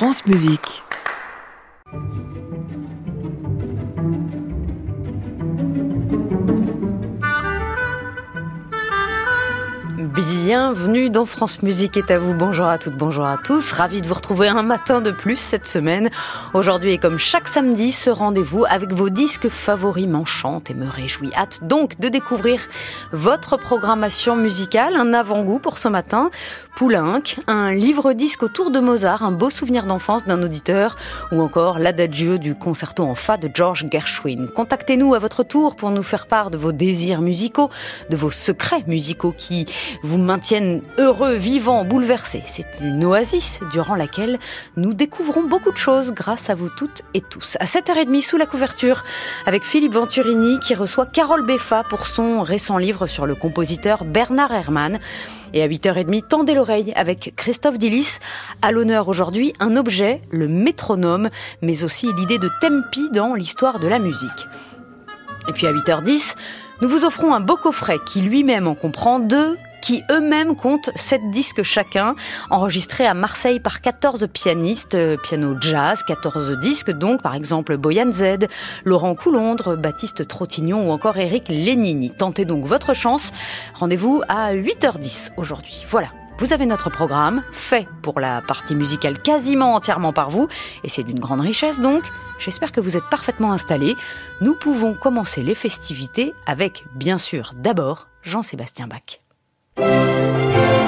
France Musique. Bienvenue dans France Musique est à vous. Bonjour à toutes, bonjour à tous. Ravi de vous retrouver un matin de plus cette semaine. Aujourd'hui et comme chaque samedi, ce rendez-vous avec vos disques favoris m'enchante et me réjouit. Hâte donc de découvrir votre programmation musicale. Un avant-goût pour ce matin. Poulenc, un livre-disque autour de Mozart, un beau souvenir d'enfance d'un auditeur ou encore l'adagio du concerto en fa de George Gershwin. Contactez-nous à votre tour pour nous faire part de vos désirs musicaux, de vos secrets musicaux qui vous maintiennent heureux, vivants, bouleversés. C'est une oasis durant laquelle nous découvrons beaucoup de choses grâce à vous toutes et tous. À 7h30 sous la couverture avec Philippe Venturini qui reçoit Carole Beffa pour son récent livre sur le compositeur Bernard Herrmann. Et à 8h30, tendez l'oreille avec Christophe Dillis. À l'honneur aujourd'hui, un objet, le métronome, mais aussi l'idée de tempi dans l'histoire de la musique. Et puis à 8h10, nous vous offrons un beau coffret qui lui-même en comprend deux qui eux-mêmes comptent 7 disques chacun, enregistrés à Marseille par 14 pianistes, euh, piano jazz, 14 disques donc, par exemple Boyan Z, Laurent Coulondre, Baptiste Trottignon ou encore Eric Lénini. Tentez donc votre chance. Rendez-vous à 8h10 aujourd'hui. Voilà. Vous avez notre programme, fait pour la partie musicale quasiment entièrement par vous, et c'est d'une grande richesse donc. J'espère que vous êtes parfaitement installés. Nous pouvons commencer les festivités avec, bien sûr, d'abord Jean-Sébastien Bach. Música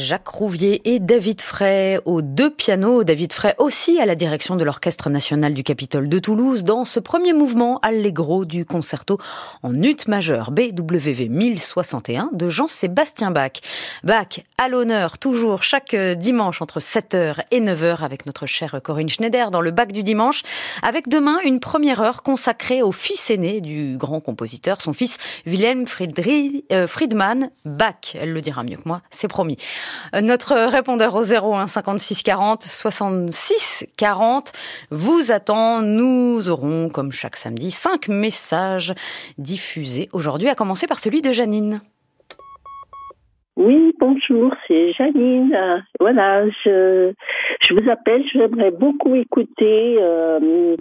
Jacques Rouvier et David Frey aux deux pianos. David Frey aussi à la direction de l'Orchestre national du Capitole de Toulouse dans ce premier mouvement allegro du concerto en ut majeur BWV 1061 de Jean-Sébastien Bach. Bach à l'honneur toujours chaque dimanche entre 7h et 9h avec notre chère Corinne Schneider dans le Bach du dimanche avec demain une première heure consacrée au fils aîné du grand compositeur, son fils Wilhelm euh, Friedmann Bach. Elle le dira mieux que moi, c'est promis. Notre répondeur au 01 56 40 66 40 vous attend. Nous aurons, comme chaque samedi, cinq messages diffusés aujourd'hui, à commencer par celui de Janine. Oui, bonjour, c'est Janine. Voilà, je, vous appelle, j'aimerais beaucoup écouter euh,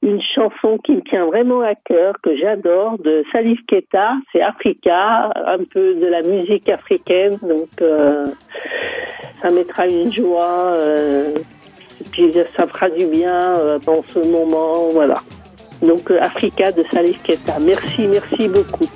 une chanson qui me tient vraiment à cœur, que j'adore, de Salif Keita, c'est Africa, un peu de la musique africaine, donc euh, ça mettra une joie, euh, et puis ça fera du bien dans ce moment, voilà. Donc Africa de Salif Keita. Merci, merci beaucoup.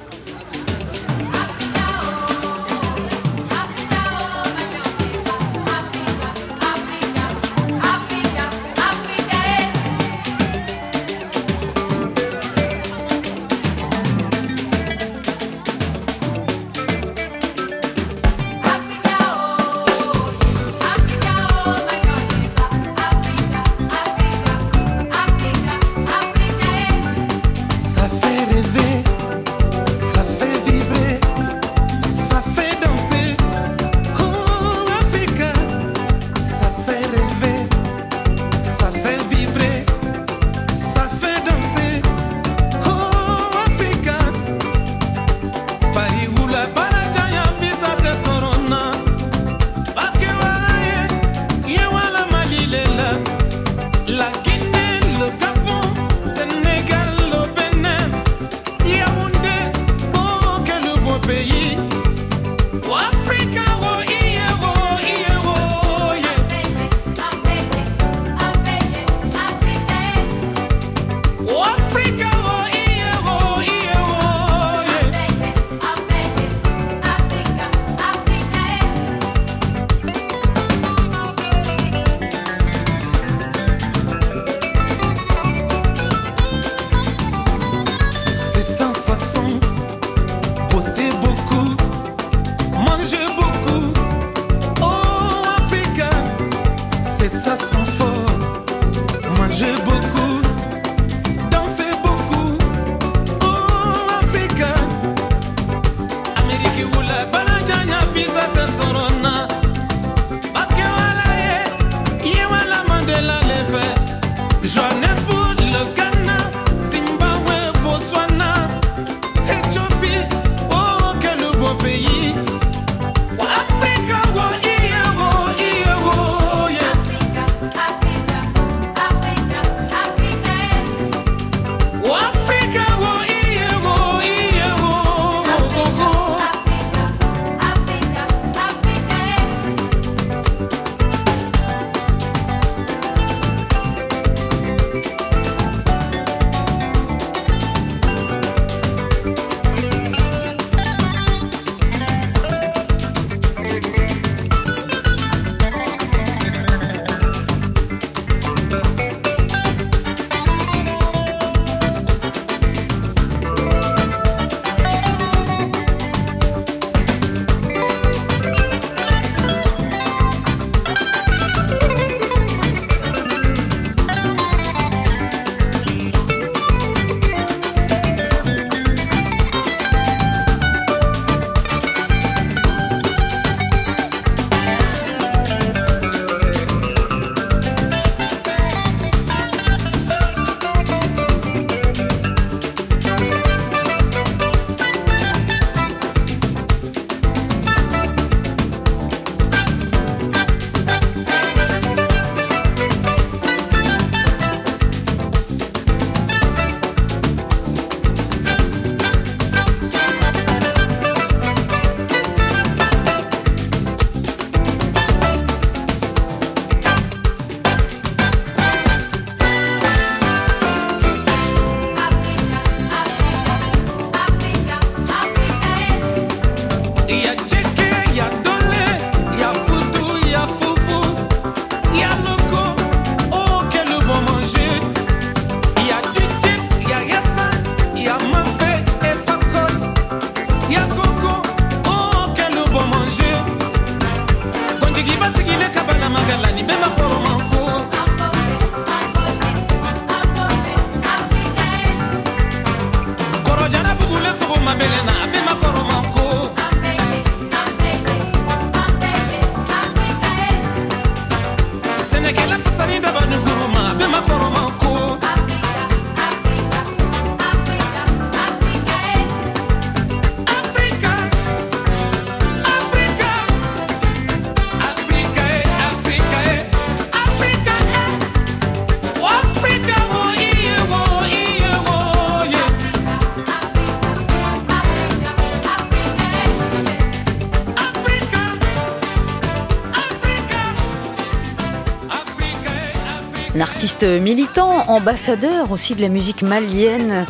Artiste militant, ambassadeur aussi de la musique malienne,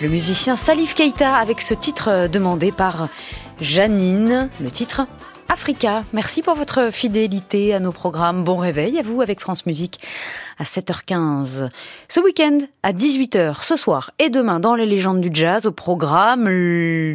le musicien Salif Keita avec ce titre demandé par Janine, le titre Africa. Merci pour votre fidélité à nos programmes. Bon réveil à vous avec France Musique à 7h15. Ce week-end, à 18h, ce soir et demain dans les légendes du jazz, au programme,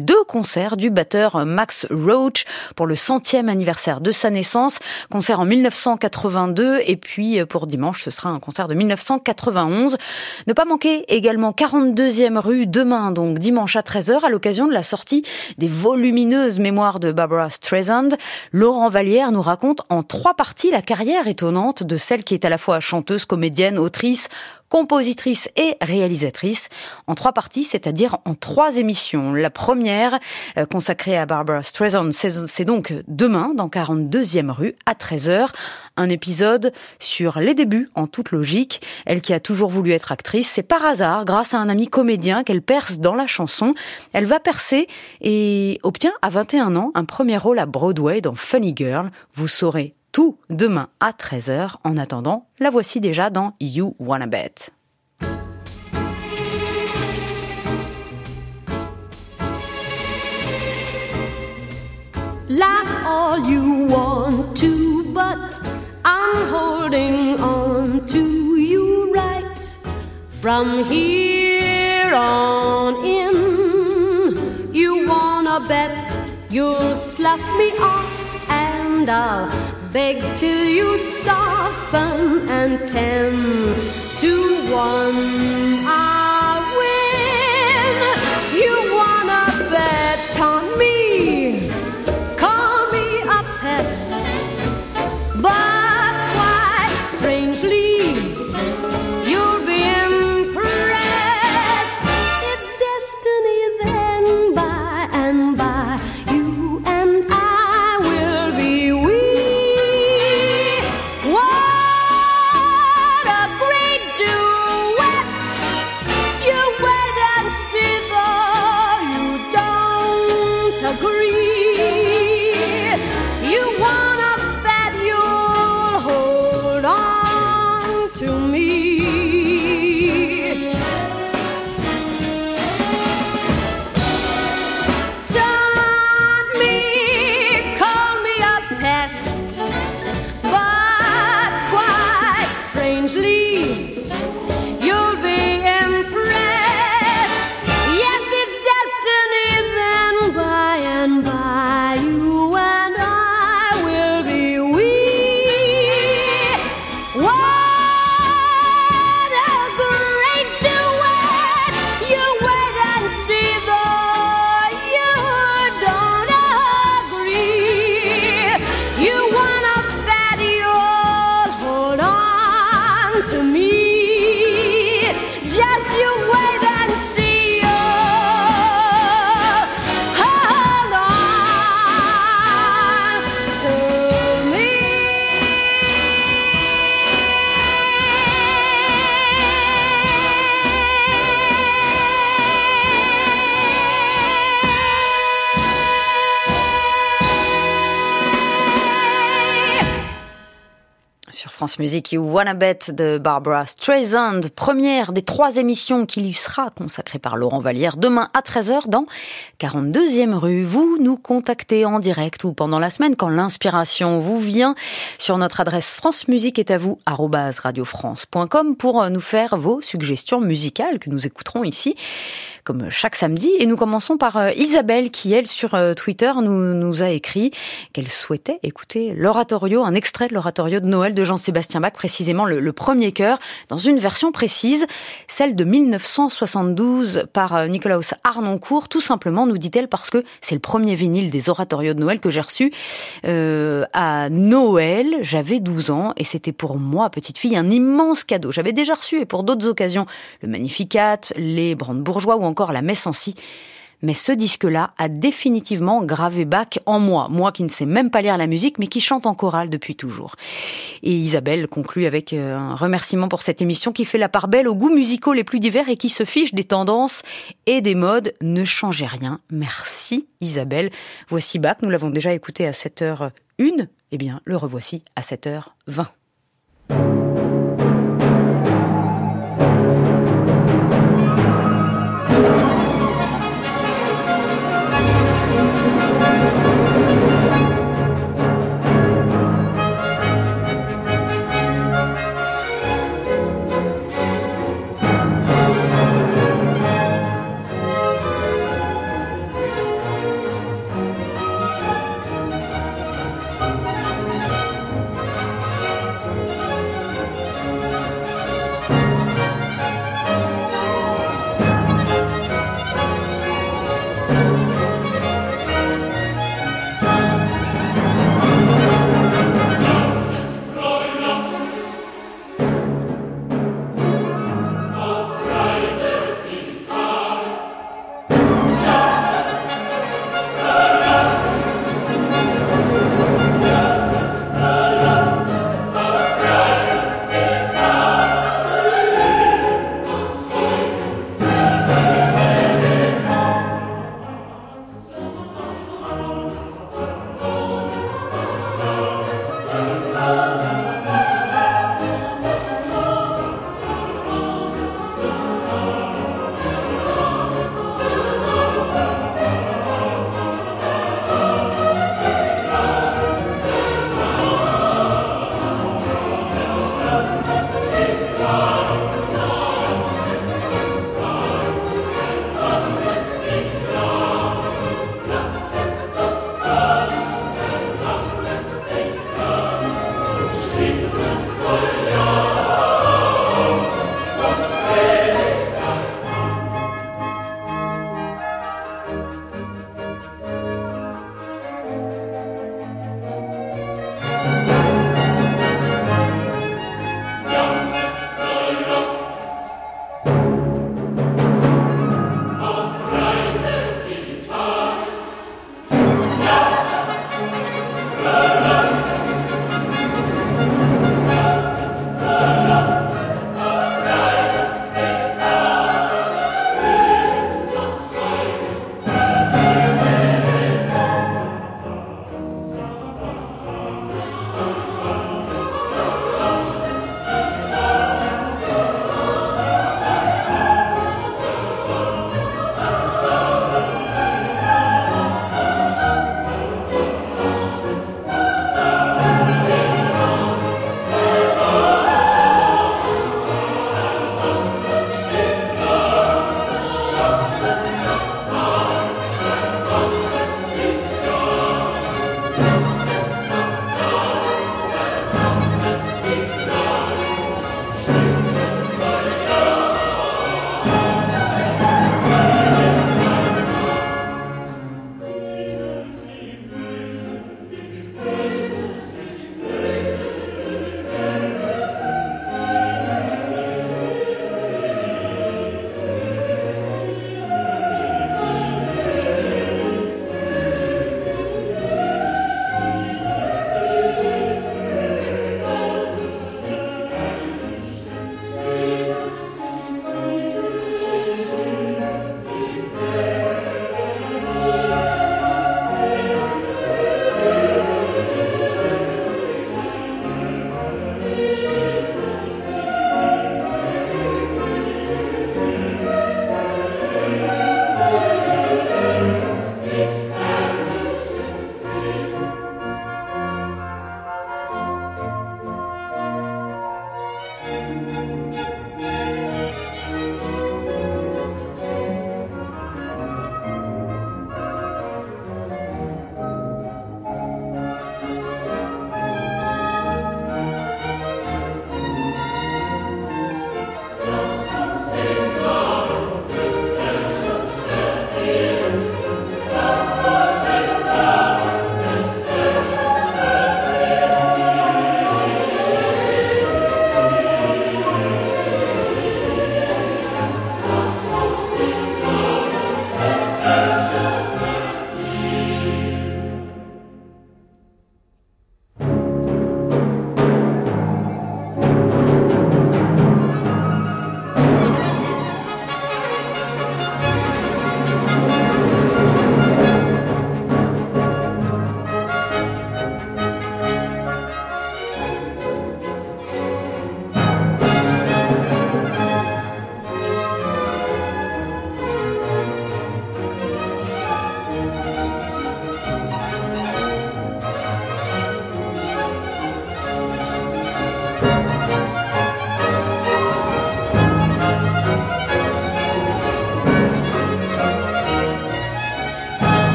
deux concerts du batteur Max Roach pour le centième anniversaire de sa naissance. Concert en 1982 et puis euh, pour dimanche, ce sera un concert de 1991. Ne pas manquer également 42e rue demain, donc dimanche à 13h, à l'occasion de la sortie des volumineuses mémoires de Barbara Streisand. Laurent Vallière nous raconte en trois parties la carrière étonnante de celle qui est à la fois chanteuse, comédienne, autrice, compositrice et réalisatrice en trois parties, c'est-à-dire en trois émissions. La première, euh, consacrée à Barbara Streisand, c'est donc demain dans 42e rue à 13h. Un épisode sur les débuts en toute logique. Elle qui a toujours voulu être actrice, c'est par hasard, grâce à un ami comédien, qu'elle perce dans la chanson. Elle va percer et obtient à 21 ans un premier rôle à Broadway dans Funny Girl. Vous saurez tout demain à 13h. En attendant, la voici déjà dans You Wanna Bet. Laugh all you want to, but I'm holding on to you right from here on in. You wanna bet you'll slough me off, and I'll Beg till you soften and ten to one I France Musique, You Wanna Bet de Barbara Streisand, première des trois émissions qui lui sera consacrée par Laurent Vallière demain à 13h dans 42e rue. Vous nous contactez en direct ou pendant la semaine quand l'inspiration vous vient sur notre adresse France Musique est à vous radiofrance.com pour nous faire vos suggestions musicales que nous écouterons ici comme chaque samedi. Et nous commençons par euh, Isabelle qui, elle, sur euh, Twitter, nous, nous a écrit qu'elle souhaitait écouter l'oratorio, un extrait de l'oratorio de Noël de Jean-Sébastien Bach, précisément le, premier chœur, dans une version précise, celle de 1972 par euh, Nicolaus Arnoncourt, tout simplement, nous dit-elle, parce que c'est le premier vinyle des oratorios de Noël que j'ai reçu euh, à Noël. J'avais 12 ans et c'était pour moi, petite fille, un immense cadeau. J'avais déjà reçu, et pour d'autres occasions, le Magnificat, les Brandebourgeois ou encore la Messe en. Mais ce disque-là a définitivement gravé Bach en moi, moi qui ne sais même pas lire la musique, mais qui chante en chorale depuis toujours. Et Isabelle conclut avec euh, un remerciement pour cette émission qui fait la part belle aux goûts musicaux les plus divers et qui se fiche des tendances et des modes. Ne changez rien. Merci Isabelle. Voici Bach, nous l'avons déjà écouté à 7h01. Eh bien, le revoici à 7h20.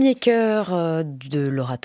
Premier chœur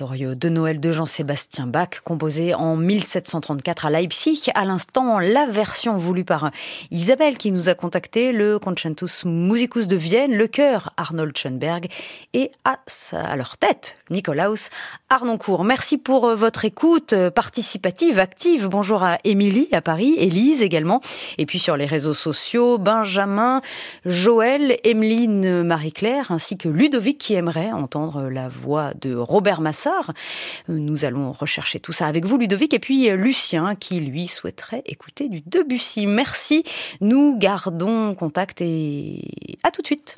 de Noël de Jean-Sébastien Bach, composé en 1734 à Leipzig. À l'instant, la version voulue par Isabelle qui nous a contacté, le Concentus Musicus de Vienne, le chœur Arnold Schoenberg et à, à leur tête, Nicolaus Arnoncourt. Merci pour euh, votre écoute euh, participative, active. Bonjour à Émilie à Paris, Élise également. Et puis sur les réseaux sociaux, Benjamin, Joël, Emeline Marie-Claire ainsi que Ludovic qui aimerait entendre la voix de Robert Massard. Nous allons rechercher tout ça avec vous, Ludovic, et puis Lucien, qui lui souhaiterait écouter du Debussy. Merci. Nous gardons contact et à tout de suite.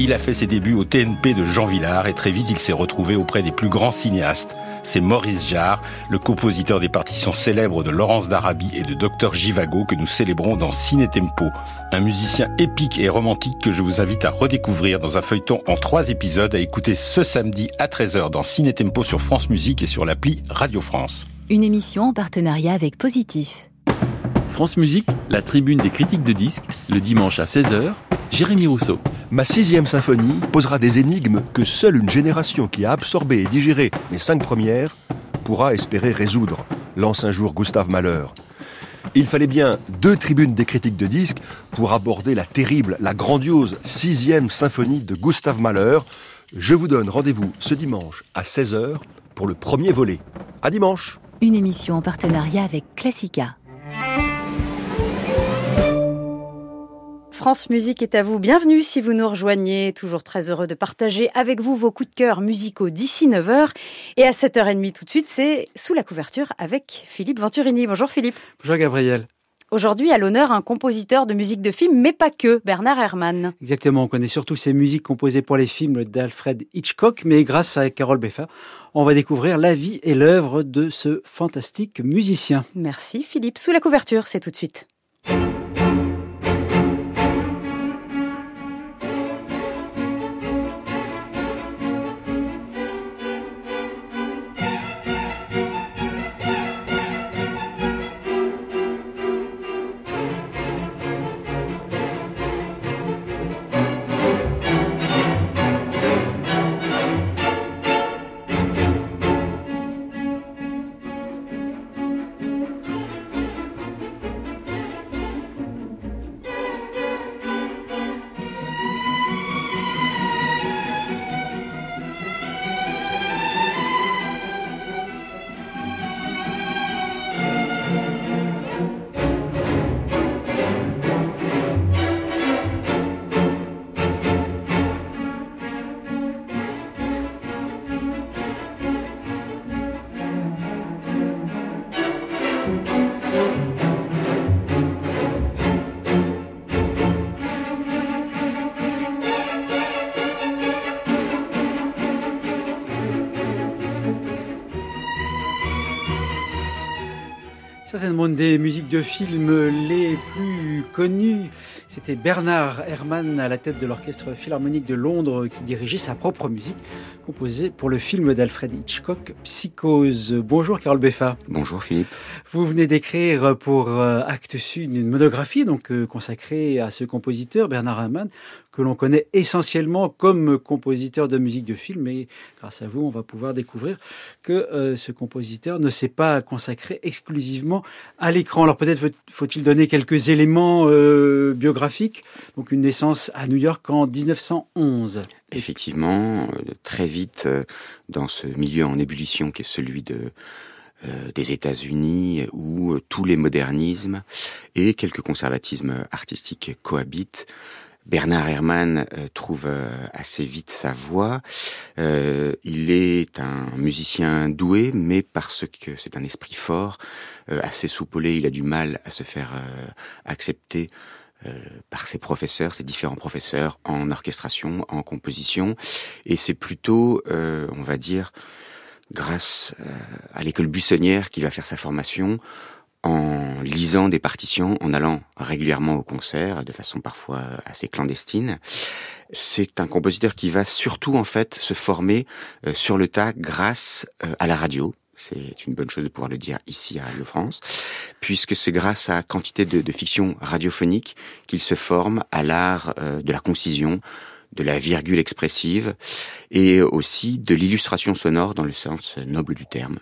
Il a fait ses débuts au TNP de Jean Villard et très vite il s'est retrouvé auprès des plus grands cinéastes c'est Maurice Jarre, le compositeur des partitions célèbres de Laurence d'Arabie et de Dr Givago que nous célébrons dans Ciné Tempo, un musicien épique et romantique que je vous invite à redécouvrir dans un feuilleton en trois épisodes à écouter ce samedi à 13h dans Ciné Tempo sur France Musique et sur l'appli Radio France. Une émission en partenariat avec Positif. France Musique, la tribune des critiques de disques, le dimanche à 16h, Jérémy Rousseau. Ma sixième symphonie posera des énigmes que seule une génération qui a absorbé et digéré les cinq premières pourra espérer résoudre, lance un jour Gustave Mahler. Il fallait bien deux tribunes des critiques de disques pour aborder la terrible, la grandiose sixième symphonie de Gustave Mahler. Je vous donne rendez-vous ce dimanche à 16h pour le premier volet. À dimanche Une émission en partenariat avec Classica. France Musique est à vous. Bienvenue si vous nous rejoignez. Toujours très heureux de partager avec vous vos coups de cœur musicaux d'ici 9h. Et à 7h30 tout de suite, c'est Sous la couverture avec Philippe Venturini. Bonjour Philippe. Bonjour Gabriel. Aujourd'hui, à l'honneur, un compositeur de musique de film, mais pas que, Bernard Herrmann. Exactement, on connaît surtout ses musiques composées pour les films d'Alfred Hitchcock, mais grâce à Carole Beffa, on va découvrir la vie et l'œuvre de ce fantastique musicien. Merci Philippe. Sous la couverture, c'est tout de suite. Des musiques de film les plus connues. C'était Bernard Herrmann à la tête de l'Orchestre Philharmonique de Londres qui dirigeait sa propre musique composée pour le film d'Alfred Hitchcock, Psychose. Bonjour Carole Beffa. Bonjour Philippe. Vous venez d'écrire pour euh, Actes Sud une monographie donc euh, consacrée à ce compositeur Bernard Herrmann que l'on connaît essentiellement comme compositeur de musique de film, et grâce à vous, on va pouvoir découvrir que euh, ce compositeur ne s'est pas consacré exclusivement à l'écran. Alors peut-être faut-il donner quelques éléments euh, biographiques. Donc une naissance à New York en 1911. Effectivement, euh, très vite dans ce milieu en ébullition qui est celui de des États-Unis où tous les modernismes et quelques conservatismes artistiques cohabitent. Bernard Herrmann euh, trouve euh, assez vite sa voix. Euh, il est un musicien doué, mais parce que c'est un esprit fort, assez soupolé, il a du mal à se faire accepter par ses professeurs, ses différents professeurs en orchestration, en composition. Et c'est plutôt, on va dire, grâce à l'école buissonnière qu'il va faire sa formation en lisant des partitions, en allant régulièrement au concert, de façon parfois assez clandestine. C'est un compositeur qui va surtout en fait se former euh, sur le tas grâce euh, à la radio. C'est une bonne chose de pouvoir le dire ici à Radio France, puisque c'est grâce à quantité de, de fiction radiophonique qu'il se forme à l'art euh, de la concision, de la virgule expressive et aussi de l'illustration sonore dans le sens noble du terme.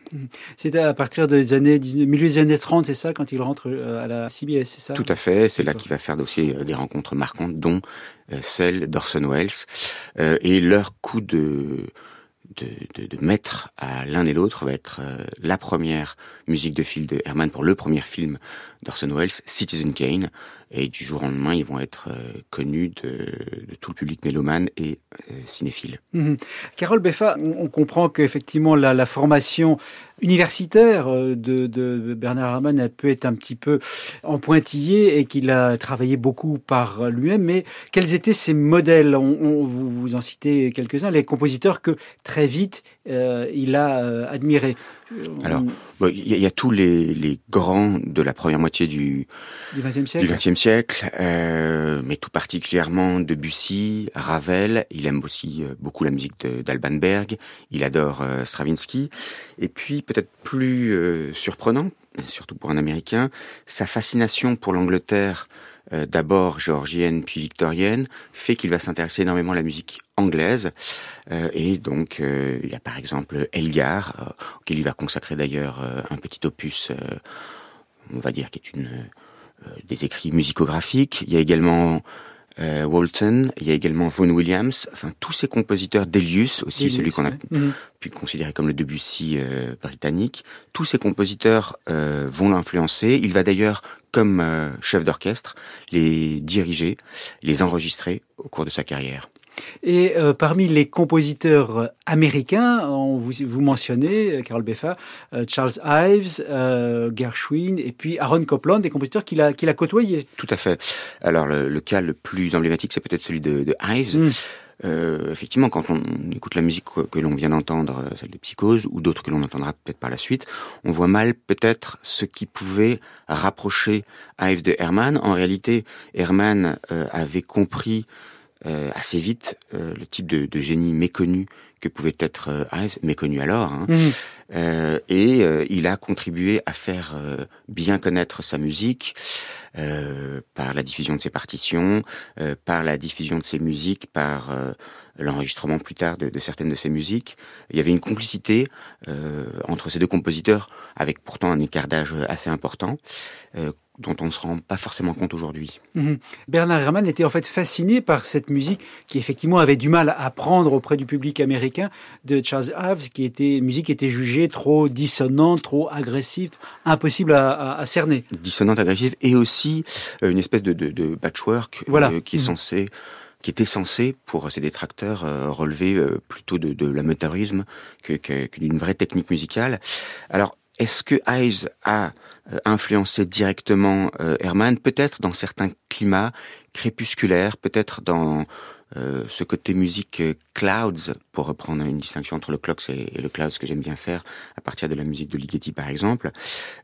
C'est à partir des années, 19 milieu des années 30, c'est ça, quand il rentre euh, à la CBS, c'est ça? Tout à fait, c'est là qu'il va faire aussi euh, des rencontres marquantes, dont celle d'Orson Welles. Et leur coup de, de, de, maître à l'un et l'autre va être euh, la première musique de film de Herman pour le premier film d'Orson Welles, Citizen Kane. Et du jour au lendemain, ils vont être euh, connus de, de tout le public mélomane et euh, cinéphile. Mhm. Carole Beffa, on comprend qu'effectivement la, la formation universitaire euh, de, de Bernard Herrmann elle peut être un petit peu en pointillé et qu'il a travaillé beaucoup par lui-même. Mais quels étaient ses modèles? On, on- vous, vous en citez quelques-uns, les compositeurs que très vite euh, il a admirés. Alors, Bon, Il y, a- il y a tous les, les grands de la première moitié du, XXe du siècle. Euh, mais tout particulièrement Debussy, Ravel. Il aime aussi euh, beaucoup la musique d'Alban Berg. Il adore euh, Stravinsky. Et puis, peut-être plus surprenant, surtout pour un Américain, sa fascination pour l'Angleterre, euh, d'abord géorgienne puis victorienne, fait qu'il va s'intéresser énormément à la musique anglaise. Euh, et donc, euh, il y a par exemple Elgar, auquel il va consacrer d'ailleurs un petit opus, on va dire, qui est une des écrits musicographiques. Il y a également euh, Walton, il y a également Vaughan Williams, enfin tous ces compositeurs, Delius aussi, Delius, celui qu'on a ouais. Mhm. pu considérer comme le Debussy euh, britannique. Tous ces compositeurs euh, vont l'influencer. Il va d'ailleurs, comme euh, chef d'orchestre, les diriger, les enregistrer au cours de sa carrière. Et euh, parmi les compositeurs américains, on vous, vous mentionnez, euh, Carol Beffa, euh, Charles Ives, euh, Gershwin et puis Aaron Copland, des compositeurs qu'il a, qu'il a côtoyés. Tout à fait. Alors le, le cas le plus emblématique, c'est peut-être celui de, de Ives. Mm. Euh, effectivement, quand on écoute la musique que, que l'on vient d'entendre, celle de Psychose, ou d'autres que l'on entendra peut-être par la suite, on voit mal peut-être ce qui pouvait rapprocher Ives de Herman. En réalité, Herman euh, avait compris euh, assez vite euh, le type de, de génie méconnu que pouvait être euh, Ives, méconnu alors, hein. Mhm. Euh, et euh, il a contribué à faire euh, bien connaître sa musique euh, par la diffusion de ses partitions, euh, par la diffusion de ses musiques, par euh, l'enregistrement plus tard de, de certaines de ses musiques. Il y avait une complicité euh, entre ces deux compositeurs, avec pourtant un écart d'âge assez important, euh, dont on ne se rend pas forcément compte aujourd'hui. Mhm. Bernard Herrmann était en fait fasciné par cette musique qui effectivement avait du mal à prendre auprès du public américain de Charles Ives, qui était une musique qui était jugée trop dissonante, trop agressive, impossible à, à- à cerner. dissonante, agressive, et aussi euh, une espèce de, de, de patchwork Voilà. euh, qui est Mhm. censé qui était censé, pour ses détracteurs, euh, relever euh, plutôt de, de l'amateurisme que, que, que d'une vraie technique musicale. Alors, est-ce que Ives a euh, influencé directement euh, Herman Peut-être dans certains climats crépusculaires, peut-être dans euh, ce côté musique euh, clouds, pour reprendre une distinction entre le clocks et, et le clouds que j'aime bien faire à partir de la musique de Ligeti par exemple.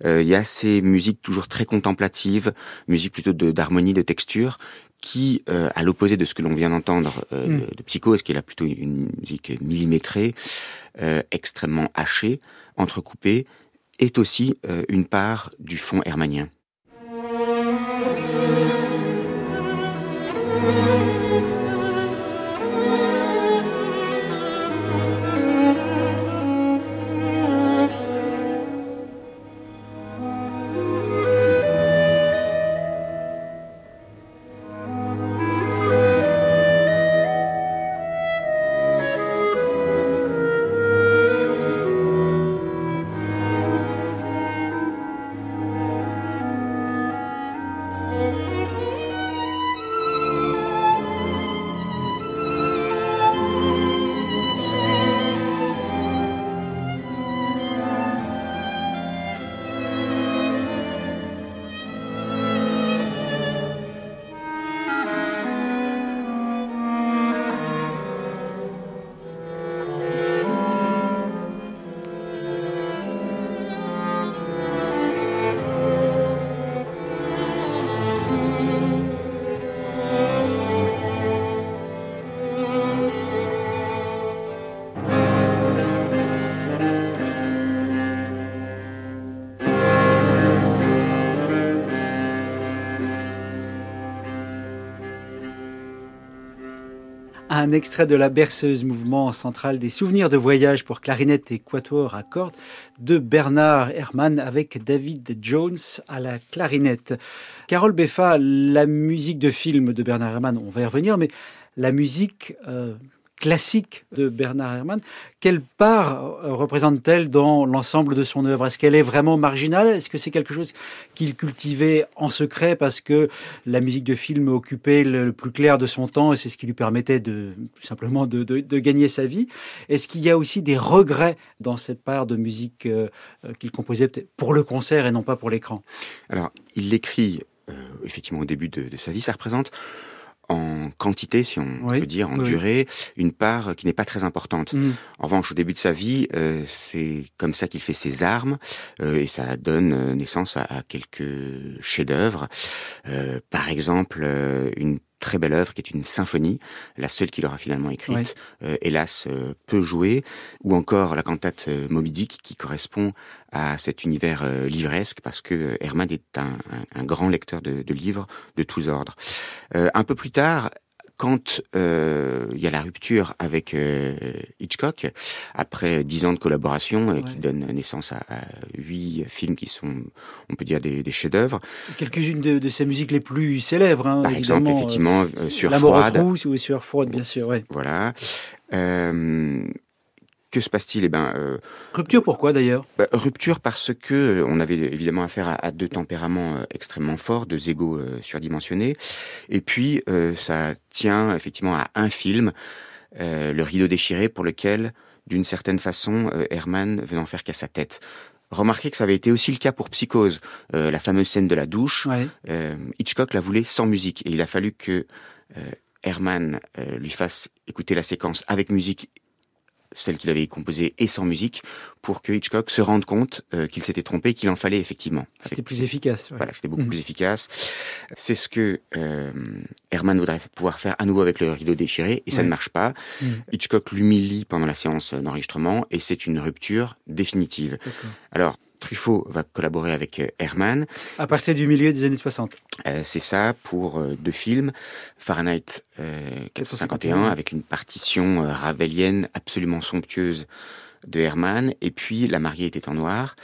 Euh, Il y a ces musiques toujours très contemplatives, musique plutôt de- d'harmonie, de, texture, qui, euh, à l'opposé de ce que l'on vient d'entendre euh, Mm. de, de Psychose, qui est là plutôt une musique millimétrée, euh, extrêmement hachée, entrecoupée, est aussi euh, une part du fond hermanien. Un extrait de la berceuse mouvement central des souvenirs de voyage pour clarinette et quatuor à cordes de Bernard Herrmann avec David Jones à la clarinette. Carole Beffa, la musique de film de Bernard Herrmann, on va y revenir, mais la musique euh, classique de Bernard Herrmann, quelle part euh, représente-t-elle dans l'ensemble de son œuvre? Est-ce qu'elle est vraiment marginale? Est-ce que c'est quelque chose qu'il cultivait en secret parce que la musique de film occupait le, plus clair de son temps et c'est ce qui lui permettait de simplement de, gagner sa vie? Est-ce qu'il y a aussi des regrets dans cette part de musique euh, euh, qu'il composait pour le concert et non pas pour l'écran? Alors, il l'écrit effectivement au début de, de sa vie. Ça représente en quantité, si on Oui, peut dire, en oui. durée, une part qui n'est pas très importante. Mm. En revanche, au début de sa vie, euh, c'est comme ça qu'il fait ses armes euh, et ça donne euh, naissance à, à quelques chefs-d'œuvre. Euh, par exemple, une très belle œuvre qui est une symphonie, la seule qu'il aura finalement écrite, euh, hélas euh, peu jouée, ou encore la cantate euh, Moby Dick qui correspond à cet univers euh, livresque parce que Herman est un, un- un grand lecteur de, de livres de tous ordres. Un peu plus tard, quand euh, il y a la rupture avec euh, Hitchcock, après dix ans de collaboration euh, qui donne naissance à, à huit films qui sont, on peut dire, des, des chefs-d'œuvre. Quelques-unes de, de ses musiques les plus célèbres, hein, Par exemple, évidemment, euh, effectivement, euh, sur La mort Froide, ou sur Froide, bien sûr. Ouais. voilà. Euh, que se passe-t-il? Eh ben, euh, Rupture, pourquoi d'ailleurs? bah, rupture parce que euh, on avait évidemment affaire à, à deux tempéraments euh, extrêmement forts, deux égaux euh, surdimensionnés, et puis euh, ça tient effectivement à un film, euh, Le Rideau déchiré, pour lequel, d'une certaine façon, Herman venait en faire qu'à sa tête. Remarquez que ça avait été aussi le cas pour Psychose, euh, la fameuse scène de la douche. Ouais. Euh, Hitchcock la voulait sans musique et il a fallu que euh, Herman euh, lui fasse écouter la séquence avec musique, celle qu'il avait composée et sans musique, pour que Hitchcock se rende compte euh, qu'il s'était trompé, qu'il en fallait effectivement. C'était plus efficace. ouais. Voilà, c'était beaucoup Mhm. plus efficace. C'est ce que euh, Herman voudrait pouvoir faire à nouveau avec le rideau déchiré, et ça Ouais. ne marche pas. Mhm. Hitchcock l'humilie pendant la séance d'enregistrement, et c'est une rupture définitive. Alors, Truffaut va collaborer avec euh, Herman, À partir du milieu des années 60. euh, c'est ça pour euh, deux films, Fahrenheit euh, 451 avec une partition ravelienne absolument somptueuse de Herman, et puis La mariée était en noir.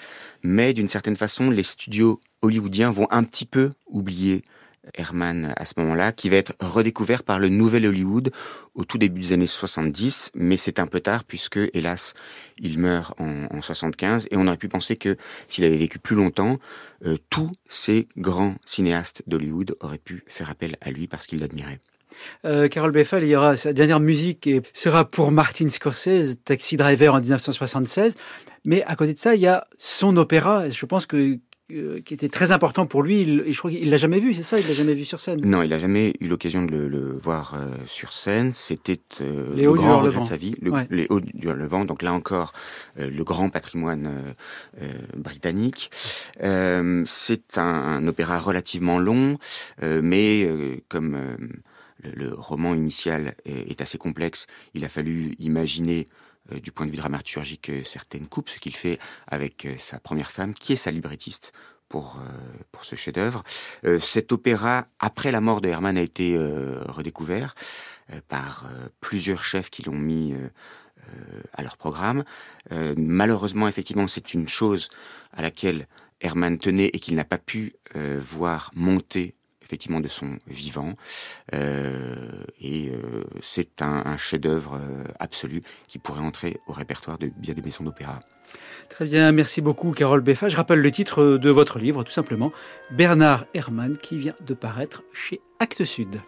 Mais d'une certaine façon, les studios hollywoodiens vont un petit peu oublier Herman à ce moment-là, qui va être redécouvert par le nouvel Hollywood au tout début des années 70, mais c'est un peu tard puisque, hélas, il meurt en, en 75 et on aurait pu penser que s'il avait vécu plus longtemps, euh, tous ces grands cinéastes d'Hollywood auraient pu faire appel à lui parce qu'ils l'admiraient. Euh, Carol Beffel, il y aura sa dernière musique et sera pour Martin Scorsese, Taxi Driver en 1976. Mais à côté de ça, il y a son opéra. Je pense que euh, qui était très important pour lui. Il- je crois qu'il l'a jamais vu, c'est ça Il l'a jamais vu sur scène. Non, il n'a jamais eu l'occasion de le, le voir euh, sur scène. C'était euh, le grand regret de sa vie, le, Ouais. les hauts du Hurlevent. Donc là encore, euh, le grand patrimoine euh, euh, britannique. Euh, C'est un, un opéra relativement long, euh, mais euh, comme euh, le, le roman initial est, est assez complexe, il a fallu imaginer euh, du point de vue dramaturgique euh, certaines coupes, ce qu'il fait avec euh, sa première femme, qui est sa librettiste pour, pour ce chef-d'œuvre. Euh, cet opéra, après la mort de Hermann, a été redécouvert par plusieurs chefs qui l'ont mis à leur programme. Malheureusement, effectivement, c'est une chose à laquelle Hermann tenait et qu'il n'a pas pu voir monter effectivement de son vivant. Euh, et euh, c'est un, chef-d'œuvre euh, absolu qui pourrait entrer au répertoire de bien des maisons d'opéra. Très bien, merci beaucoup Carole Beffa. Je rappelle le titre de votre livre, tout simplement, Bernard Herrmann, qui vient de paraître chez Actes Sud.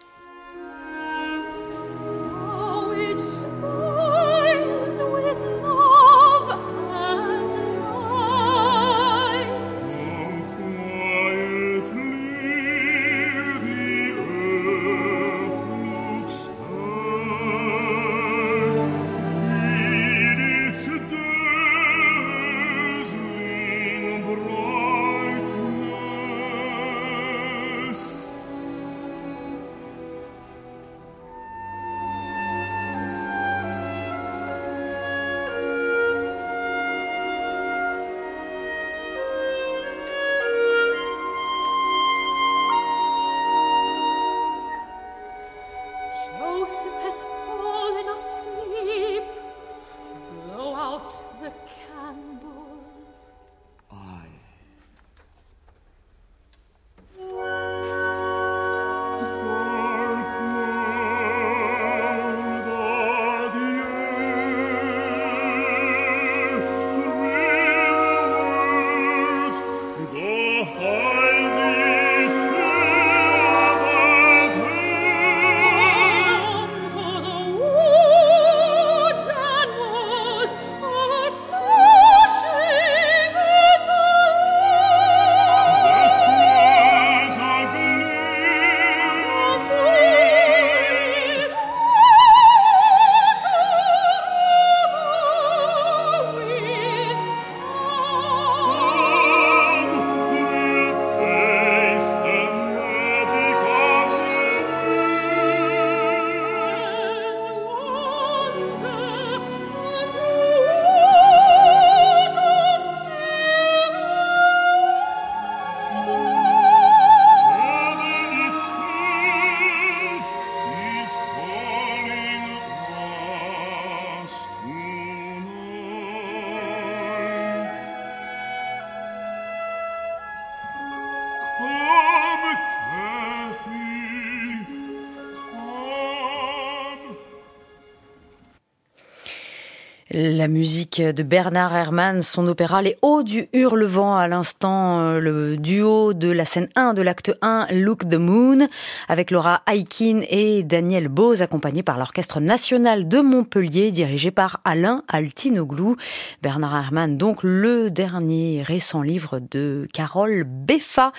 La musique de Bernard Herrmann, son opéra Les Hauts du Hurlevent, à l'instant euh, le duo de la scène 1 de l'acte 1, Look the Moon, avec Laura Aikin et Daniel Bose, accompagnés par l'Orchestre National de Montpellier, dirigé par Alain Altinoglou. Bernard Herrmann, donc le dernier récent livre de Carole Beffa,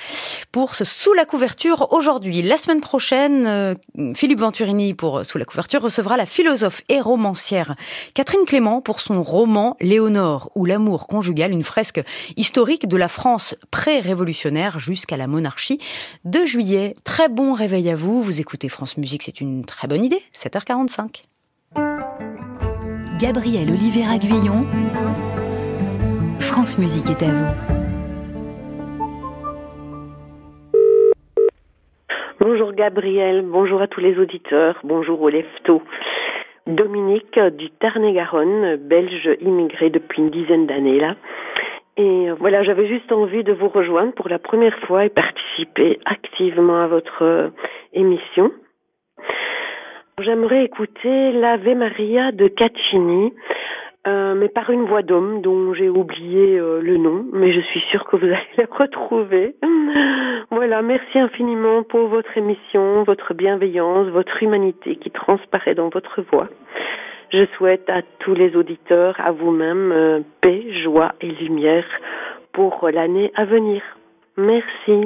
pour ce Sous la couverture aujourd'hui. La semaine prochaine, euh, Philippe Venturini, pour Sous la couverture, recevra la philosophe et romancière Catherine Clément son roman Léonore ou l'amour conjugal, une fresque historique de la France pré-révolutionnaire jusqu'à la monarchie de juillet. Très bon réveil à vous. Vous écoutez France Musique, c'est une très bonne idée. 7h45. Gabriel Olivier Aguillon. France Musique est à vous. Bonjour Gabriel, bonjour à tous les auditeurs, bonjour au lefto. Dominique du Tarn-et-Garonne, belge immigré depuis une dizaine d'années là. Et euh, voilà, j'avais juste envie de vous rejoindre pour la première fois et participer activement à votre euh, émission. J'aimerais écouter l'Ave Maria de Caccini, euh, mais par une voix d'homme dont j'ai oublié euh, le nom, mais je suis sûre que vous allez le retrouver. Voilà, merci infiniment pour votre émission, votre bienveillance, votre humanité qui transparaît dans votre voix. Je souhaite à tous les auditeurs, à vous-même, euh, paix, joie et lumière pour l'année à venir. Merci.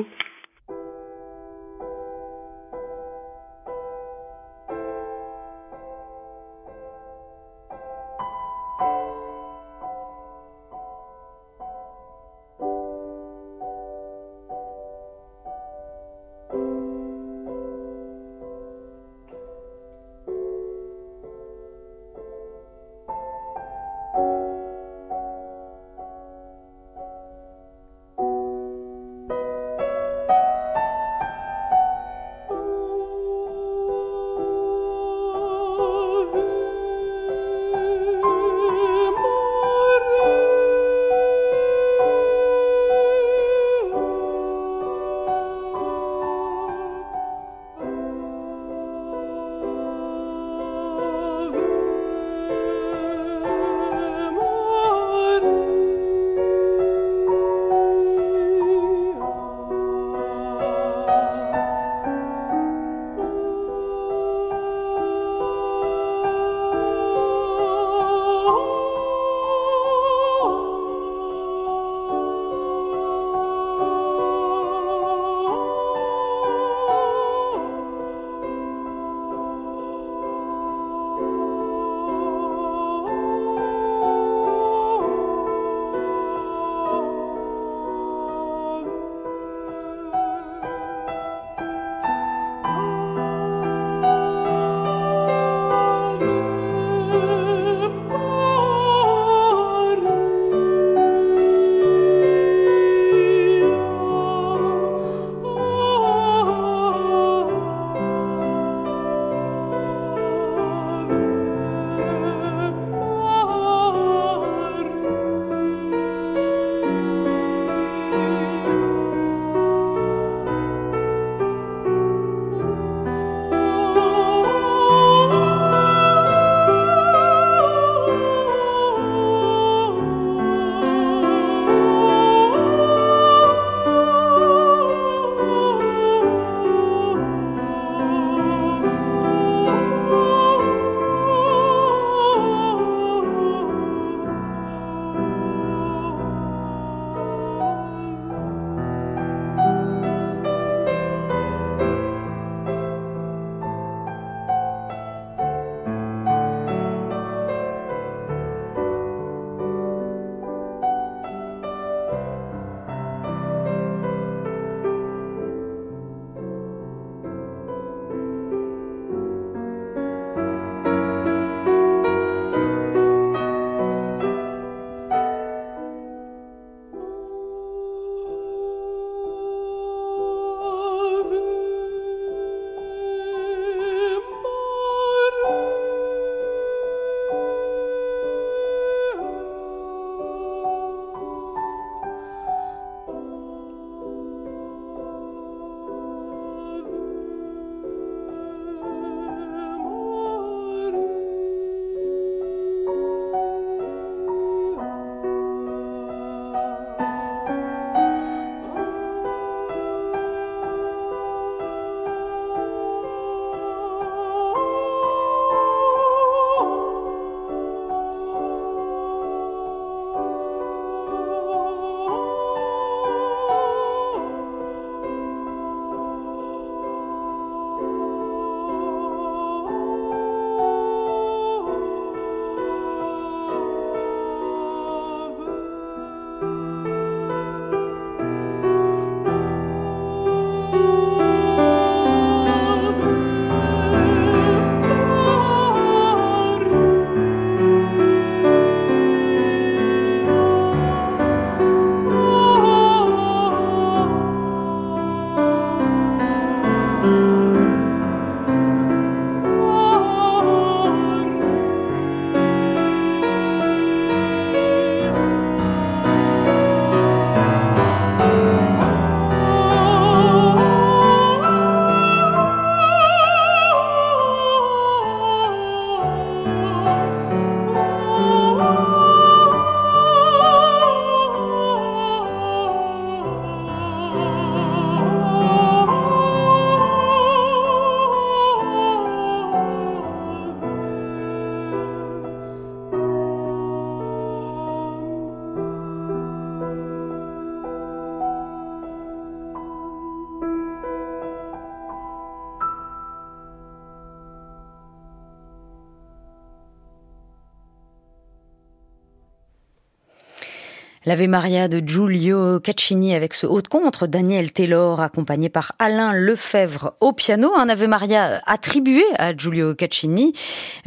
L'Ave Maria de Giulio Caccini avec ce haut de contre, Daniel Taylor accompagné par Alain Lefebvre au piano, un Ave Maria attribué à Giulio Caccini,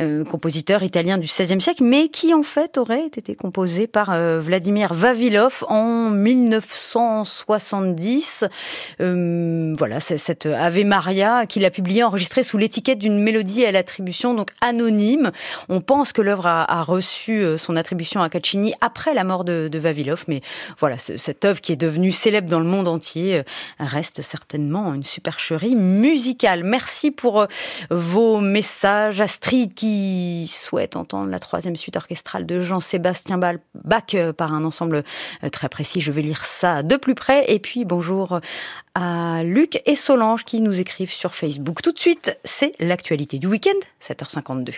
euh, compositeur italien du XVIe siècle, mais qui en fait aurait été composé par euh, Vladimir Vavilov en 1970. Euh, voilà, c'est cette Ave Maria qu'il a publié, enregistré sous l'étiquette d'une mélodie à l'attribution donc anonyme. On pense que l'œuvre a, a, reçu son attribution à Caccini après la mort de, de Vavilov mais voilà, cette œuvre qui est devenue célèbre dans le monde entier euh, reste certainement une supercherie musicale. Merci pour euh, vos messages. Astrid qui souhaite entendre la troisième suite orchestrale de Jean-Sébastien Bach euh, par un ensemble très précis. Je vais lire ça de plus près. Et puis bonjour à Luc et Solange qui nous écrivent sur Facebook. Tout de suite, c'est l'actualité du week-end, 7h52.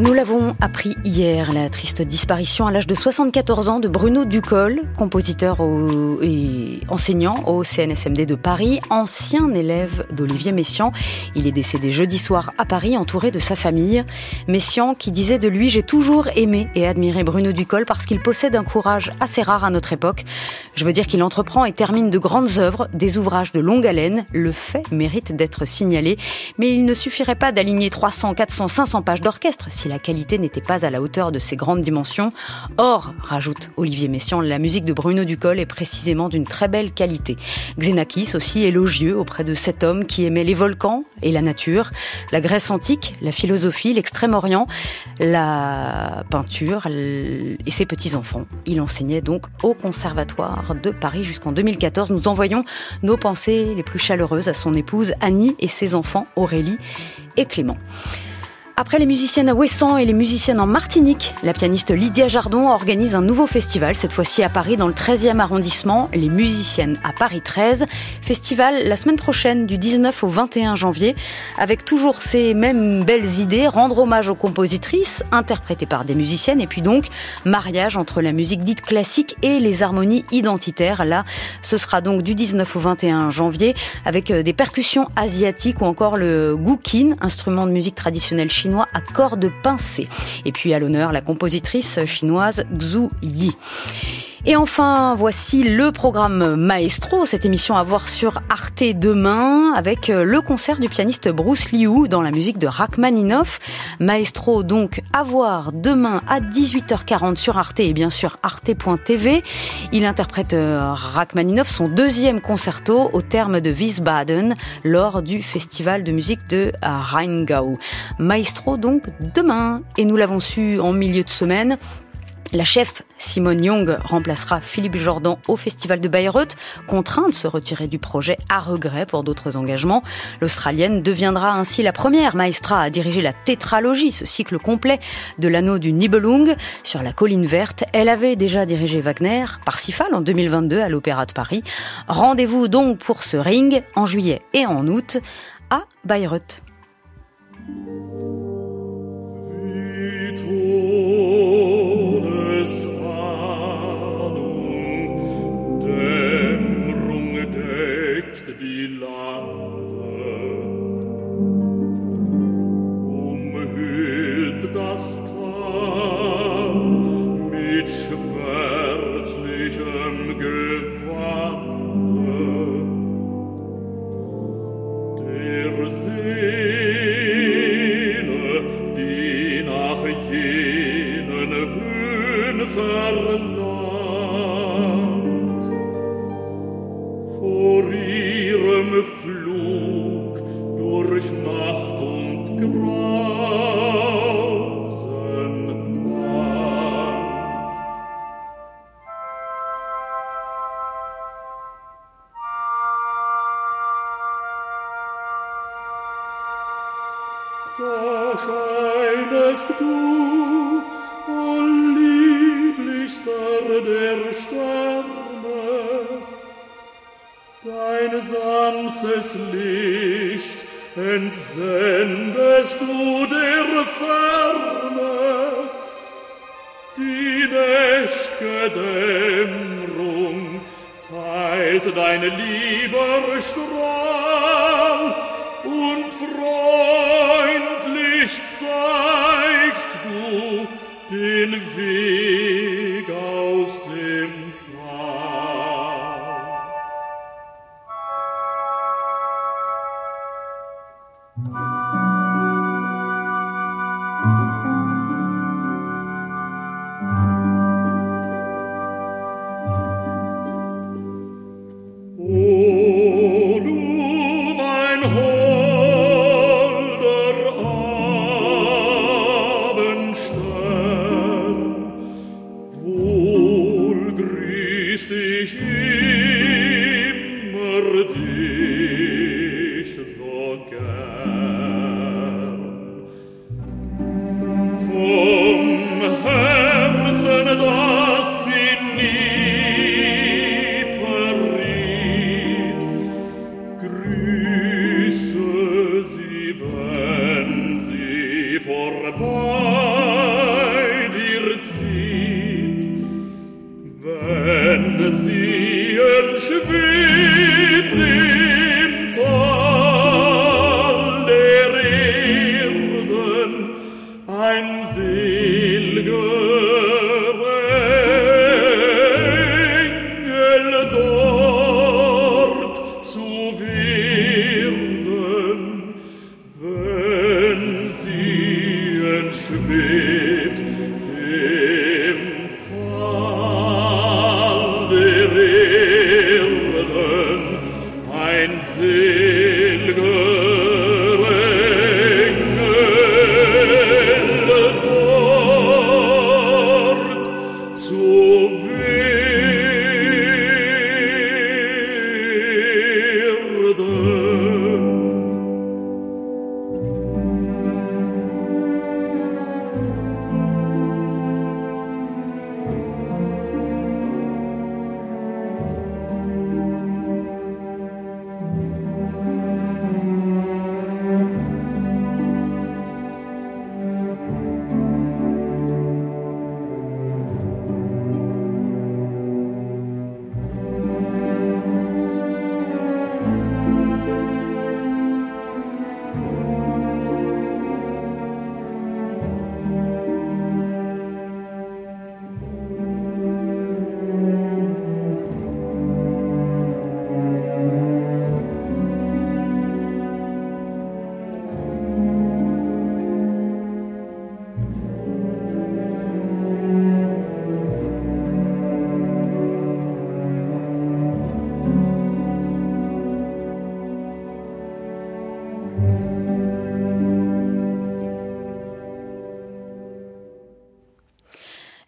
Nous l'avons appris hier, la triste disparition à l'âge de 74 ans de Bruno Ducol, compositeur et enseignant au CNSMD de Paris, ancien élève d'Olivier Messiaen. Il est décédé jeudi soir à Paris, entouré de sa famille. Messiaen qui disait de lui J'ai toujours aimé et admiré Bruno Ducol parce qu'il possède un courage assez rare à notre époque. Je veux dire qu'il entreprend et termine de grandes œuvres, des ouvrages de longue haleine. Le fait mérite d'être signalé, mais il ne suffirait pas d'aligner 300, 400, 500 pages d'orchestre la qualité n'était pas à la hauteur de ses grandes dimensions. Or, rajoute Olivier Messiaen, la musique de Bruno Ducol est précisément d'une très belle qualité. Xenakis aussi élogieux auprès de cet homme qui aimait les volcans et la nature, la Grèce antique, la philosophie, l'extrême-orient, la peinture et ses petits-enfants. Il enseignait donc au Conservatoire de Paris jusqu'en 2014. Nous envoyons nos pensées les plus chaleureuses à son épouse Annie et ses enfants Aurélie et Clément. Après les musiciennes à Ouessant et les musiciennes en Martinique, la pianiste Lydia Jardon organise un nouveau festival, cette fois-ci à Paris, dans le 13e arrondissement, les musiciennes à Paris 13. Festival la semaine prochaine, du 19 au 21 janvier, avec toujours ces mêmes belles idées, rendre hommage aux compositrices, interprétées par des musiciennes, et puis donc, mariage entre la musique dite classique et les harmonies identitaires. Là, ce sera donc du 19 au 21 janvier, avec des percussions asiatiques ou encore le gukin, instrument de musique traditionnelle chinoise à cordes pincées. Et puis à l'honneur, la compositrice chinoise Xu Yi. Et enfin, voici le programme Maestro, cette émission à voir sur Arte demain, avec le concert du pianiste Bruce Liu dans la musique de Rachmaninoff. Maestro donc à voir demain à 18h40 sur Arte et bien sûr arte.tv. Il interprète Rachmaninoff, son deuxième concerto au terme de Wiesbaden lors du festival de musique de Rheingau. Maestro donc demain, et nous l'avons su en milieu de semaine. La chef Simone Young remplacera Philippe Jordan au Festival de Bayreuth, contraint de se retirer du projet à regret pour d'autres engagements. L'Australienne deviendra ainsi la première maestra à diriger la tétralogie, ce cycle complet de l'anneau du Nibelung sur la colline verte. Elle avait déjà dirigé Wagner, Parsifal en 2022 à l'Opéra de Paris. Rendez-vous donc pour ce ring en juillet et en août à Bayreuth.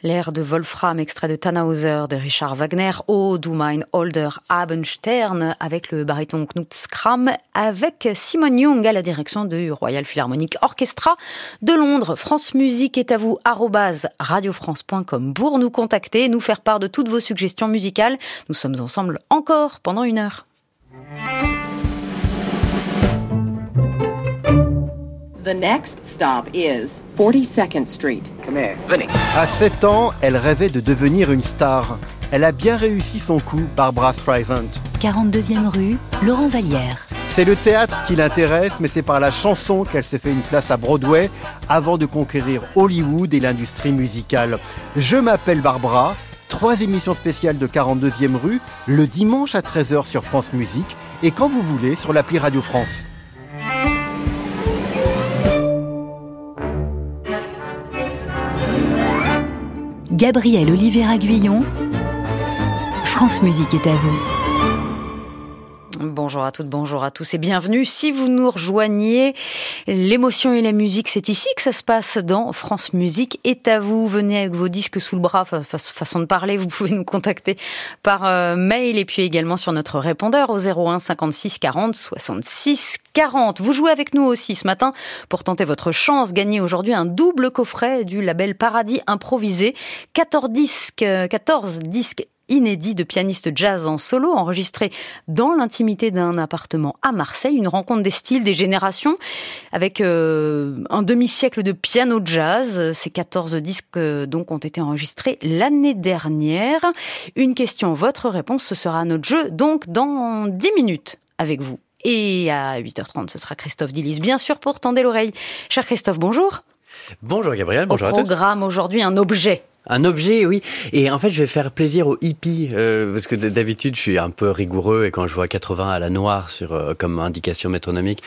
L'air de Wolfram, extrait de Tannhauser de Richard Wagner, O du mein Holder Abendstern, avec le baryton Knut Skram, avec Simon Young à la direction du Royal Philharmonic Orchestra de Londres. France Musique est à vous, radiofrance.com pour nous contacter, nous faire part de toutes vos suggestions musicales. Nous sommes ensemble encore pendant une heure. The next stop is 42nd Street. Come here. Vinny. À 7 ans, elle rêvait de devenir une star. Elle a bien réussi son coup, Barbara Streisand. 42e rue, Laurent Vallière. C'est le théâtre qui l'intéresse, mais c'est par la chanson qu'elle se fait une place à Broadway avant de conquérir Hollywood et l'industrie musicale. Je m'appelle Barbara. Trois émissions spéciales de 42e rue, le dimanche à 13h sur France Musique et quand vous voulez sur l'appli Radio France. Gabriel Olivier Aguillon. France Musique est à vous. Bonjour à toutes, bonjour à tous et bienvenue. Si vous nous rejoignez, l'émotion et la musique, c'est ici que ça se passe dans France Musique est à vous. Venez avec vos disques sous le bras, fa- fa- façon de parler. Vous pouvez nous contacter par euh, mail et puis également sur notre répondeur au 01 56 40 66 40. Vous jouez avec nous aussi ce matin pour tenter votre chance. Gagner aujourd'hui un double coffret du label Paradis Improvisé. 14 disques, euh, 14 disques inédit de pianistes jazz en solo, enregistré dans l'intimité d'un appartement à Marseille. Une rencontre des styles, des générations, avec euh, un demi-siècle de piano jazz. Ces 14 disques euh, donc ont été enregistrés l'année dernière. Une question, votre réponse, ce sera notre jeu, donc dans 10 minutes avec vous. Et à 8h30, ce sera Christophe Dillis, bien sûr, pour tendre l'oreille. Cher Christophe, bonjour. Bonjour Gabriel, bonjour Au à tous. programme aujourd'hui, un objet. Un objet, oui. Et en fait, je vais faire plaisir aux hippies, euh, parce que d'habitude, je suis un peu rigoureux et quand je vois 80 à la noire sur, euh, comme indication métronomique,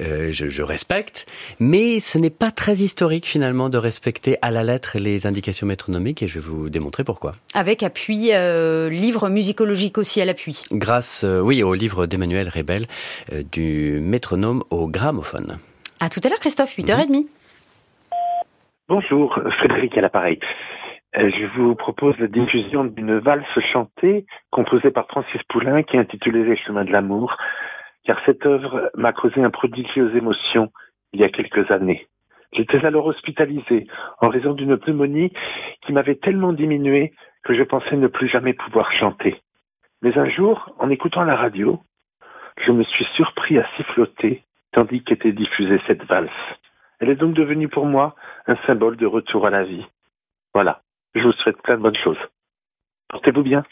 euh, je, je respecte. Mais ce n'est pas très historique finalement de respecter à la lettre les indications métronomiques et je vais vous démontrer pourquoi. Avec appui, euh, livre musicologique aussi à l'appui. Grâce, euh, oui, au livre d'Emmanuel Rebel, euh, du métronome au gramophone. À tout à l'heure, Christophe, 8h30. Bonjour, Frédéric à l'appareil. Euh, Je vous propose la diffusion d'une valse chantée composée par Francis Poulain qui est intitulée Les chemins de l'amour, car cette œuvre m'a causé un prodigieuse émotion il y a quelques années. J'étais alors hospitalisé en raison d'une pneumonie qui m'avait tellement diminué que je pensais ne plus jamais pouvoir chanter. Mais un jour, en écoutant la radio, je me suis surpris à siffloter tandis qu'était diffusée cette valse. Elle est donc devenue pour moi un symbole de retour à la vie. Voilà, je vous souhaite plein de bonnes choses. Portez-vous bien.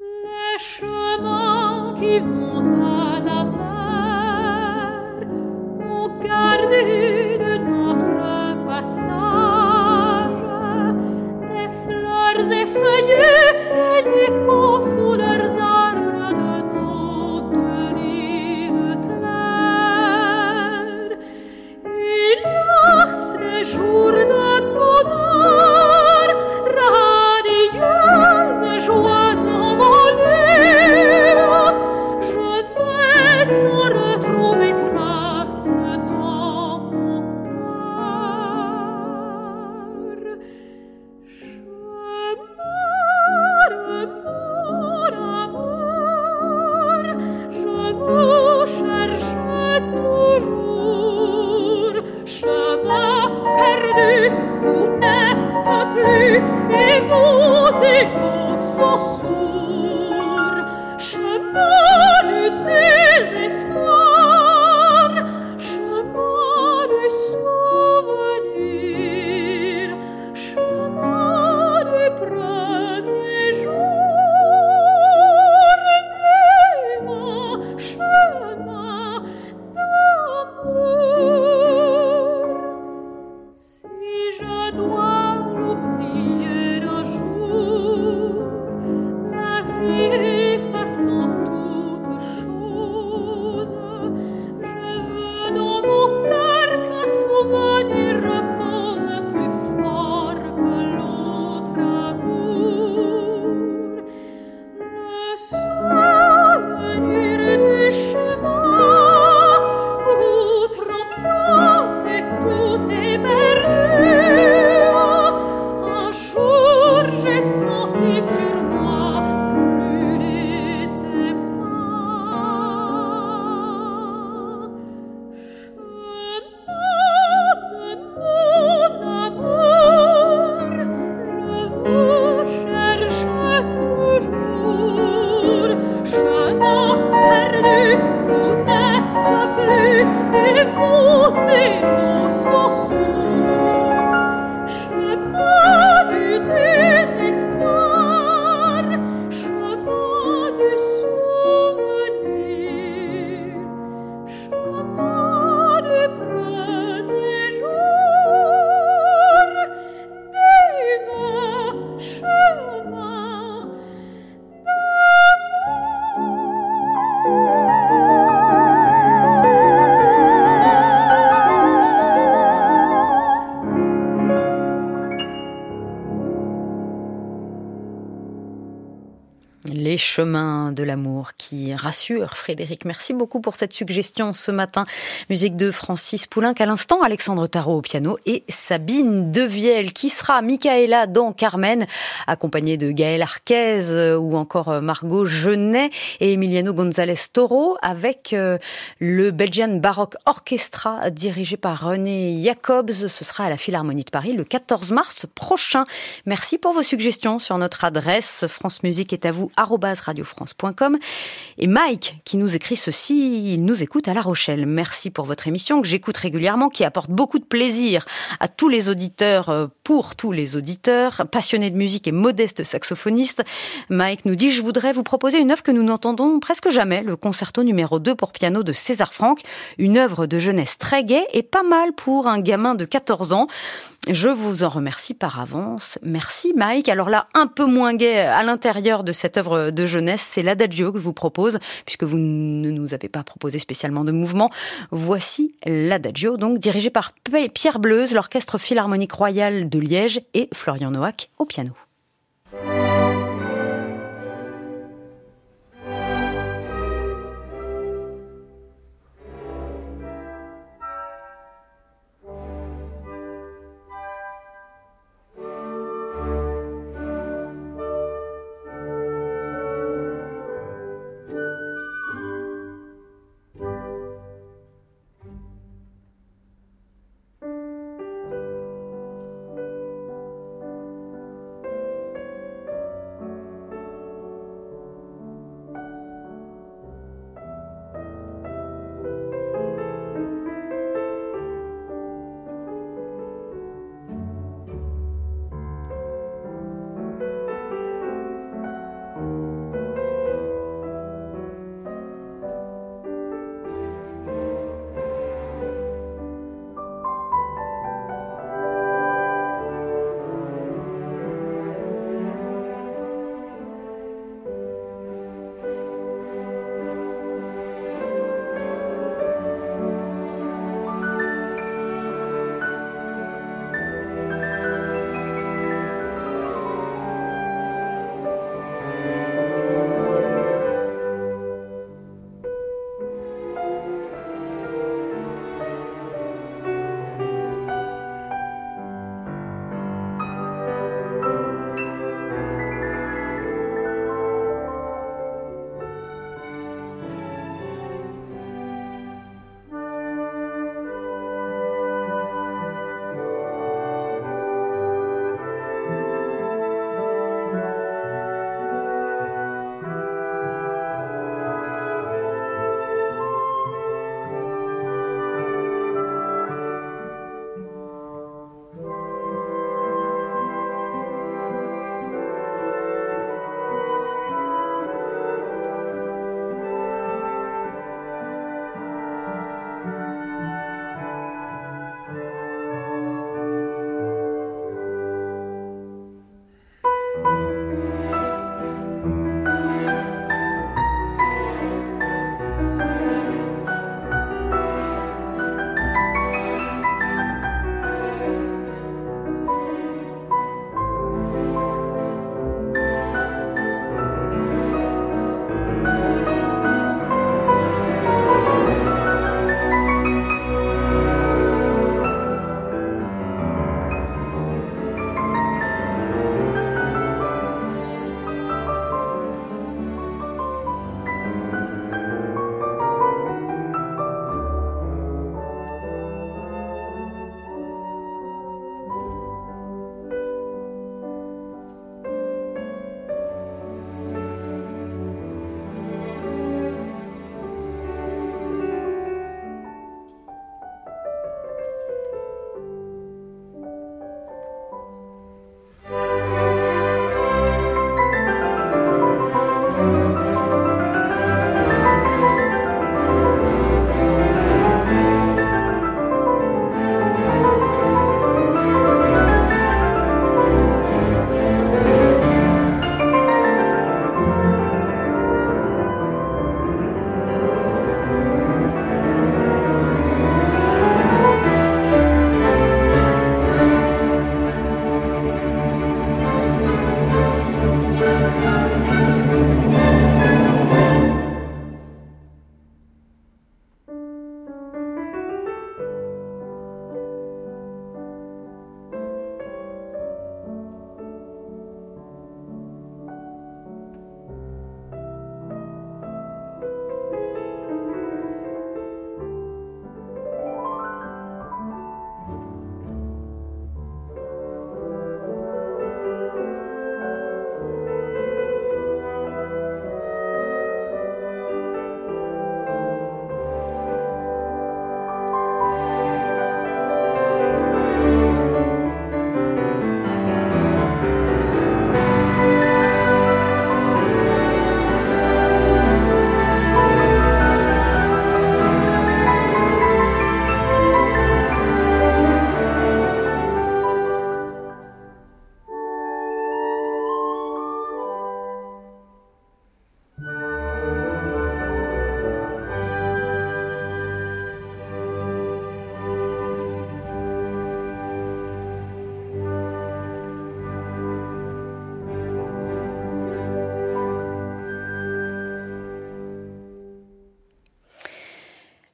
Les chemins qui vont à la mer ont gardé de notre passage des fleurs effeuillées et l'écho chemins de l'amour qui rassurent. Frédéric, merci beaucoup pour cette suggestion ce matin. Musique de Francis Poulenc à l'instant, Alexandre Tarot au piano et Sabine Devielle qui sera Michaela dans Carmen, accompagnée de Gaël Arquez euh, ou encore euh, Margot Genet et Emiliano González Toro avec euh, le Belgian Baroque Orchestra dirigé par René Jacobs. Ce sera à la Philharmonie de Paris le 14 mars prochain. Merci pour vos suggestions sur notre adresse. France Musique est à vous radiofrance.com. Et Mike, qui nous écrit ceci, il nous écoute à La Rochelle. Merci pour votre émission que j'écoute régulièrement, qui apporte beaucoup de plaisir à tous les auditeurs, euh, pour tous les auditeurs, passionnés de musique et modestes saxophonistes. Mike nous dit, je voudrais vous proposer une œuvre que nous n'entendons presque jamais, le concerto numéro 2 pour piano de César Franck, une œuvre de jeunesse très gaie et pas mal pour un gamin de 14 ans. Je vous en remercie par avance. Merci Mike. Alors là, un peu moins gai à l'intérieur de cette œuvre de jeunesse, c'est l'Adagio que je vous propose, puisque vous ne nous avez pas proposé spécialement de mouvement. Voici l'Adagio, donc dirigé par Pierre Bleuze, l'Orchestre Philharmonique Royal de Liège et Florian Noack au piano.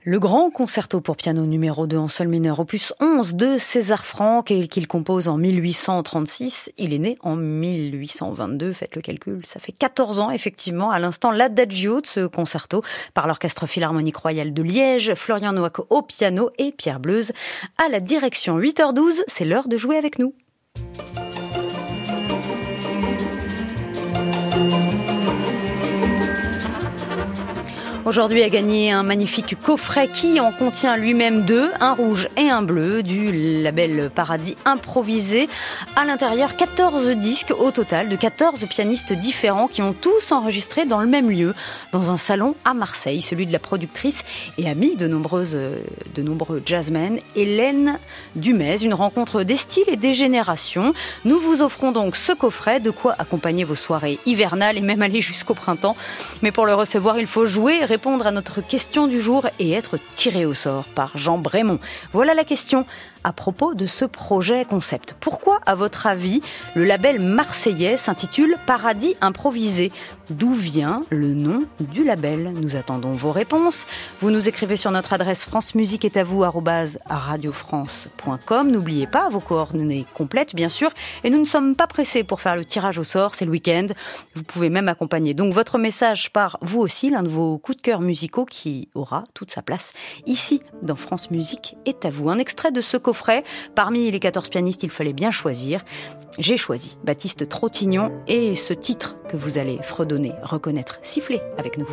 Le grand concerto pour piano numéro 2 en sol mineur, opus 11 de César Franck et qu'il compose en 1836. Il est né en 1822, faites le calcul, ça fait 14 ans effectivement, à l'instant l'adagio de ce concerto par l'Orchestre Philharmonique Royal de Liège, Florian Noack au piano et Pierre Bleuze à la direction. 8h12, c'est l'heure de jouer avec nous. Aujourd'hui a gagné un magnifique coffret qui en contient lui-même deux, un rouge et un bleu, du label Paradis improvisé. À l'intérieur, 14 disques au total de 14 pianistes différents qui ont tous enregistré dans le même lieu, dans un salon à Marseille, celui de la productrice et amie de, nombreuses, de nombreux jazzmen, Hélène Dumez. Une rencontre des styles et des générations. Nous vous offrons donc ce coffret, de quoi accompagner vos soirées hivernales et même aller jusqu'au printemps. Mais pour le recevoir, il faut jouer, répondre à notre question du jour et être tiré au sort par Jean Brémond. Voilà la question à propos de ce projet concept. Pourquoi, à votre avis, le label marseillais s'intitule Paradis improvisé? D'où vient le nom du label? Nous attendons vos réponses. Vous nous écrivez sur notre adresse francemusique est à vous radiofrance.com. N'oubliez pas vos coordonnées complètes, bien sûr. Et nous ne sommes pas pressés pour faire le tirage au sort, c'est le week-end. Vous pouvez même accompagner donc votre message par vous aussi, l'un de vos coups de cœur musicaux qui aura toute sa place ici dans France Musique est à vous. Un extrait de ce coffret. Parmi les 14 pianistes, il fallait bien choisir. J'ai choisi Baptiste Trottignon et ce titre que vous allez fredonner, reconnaître, siffler avec nous.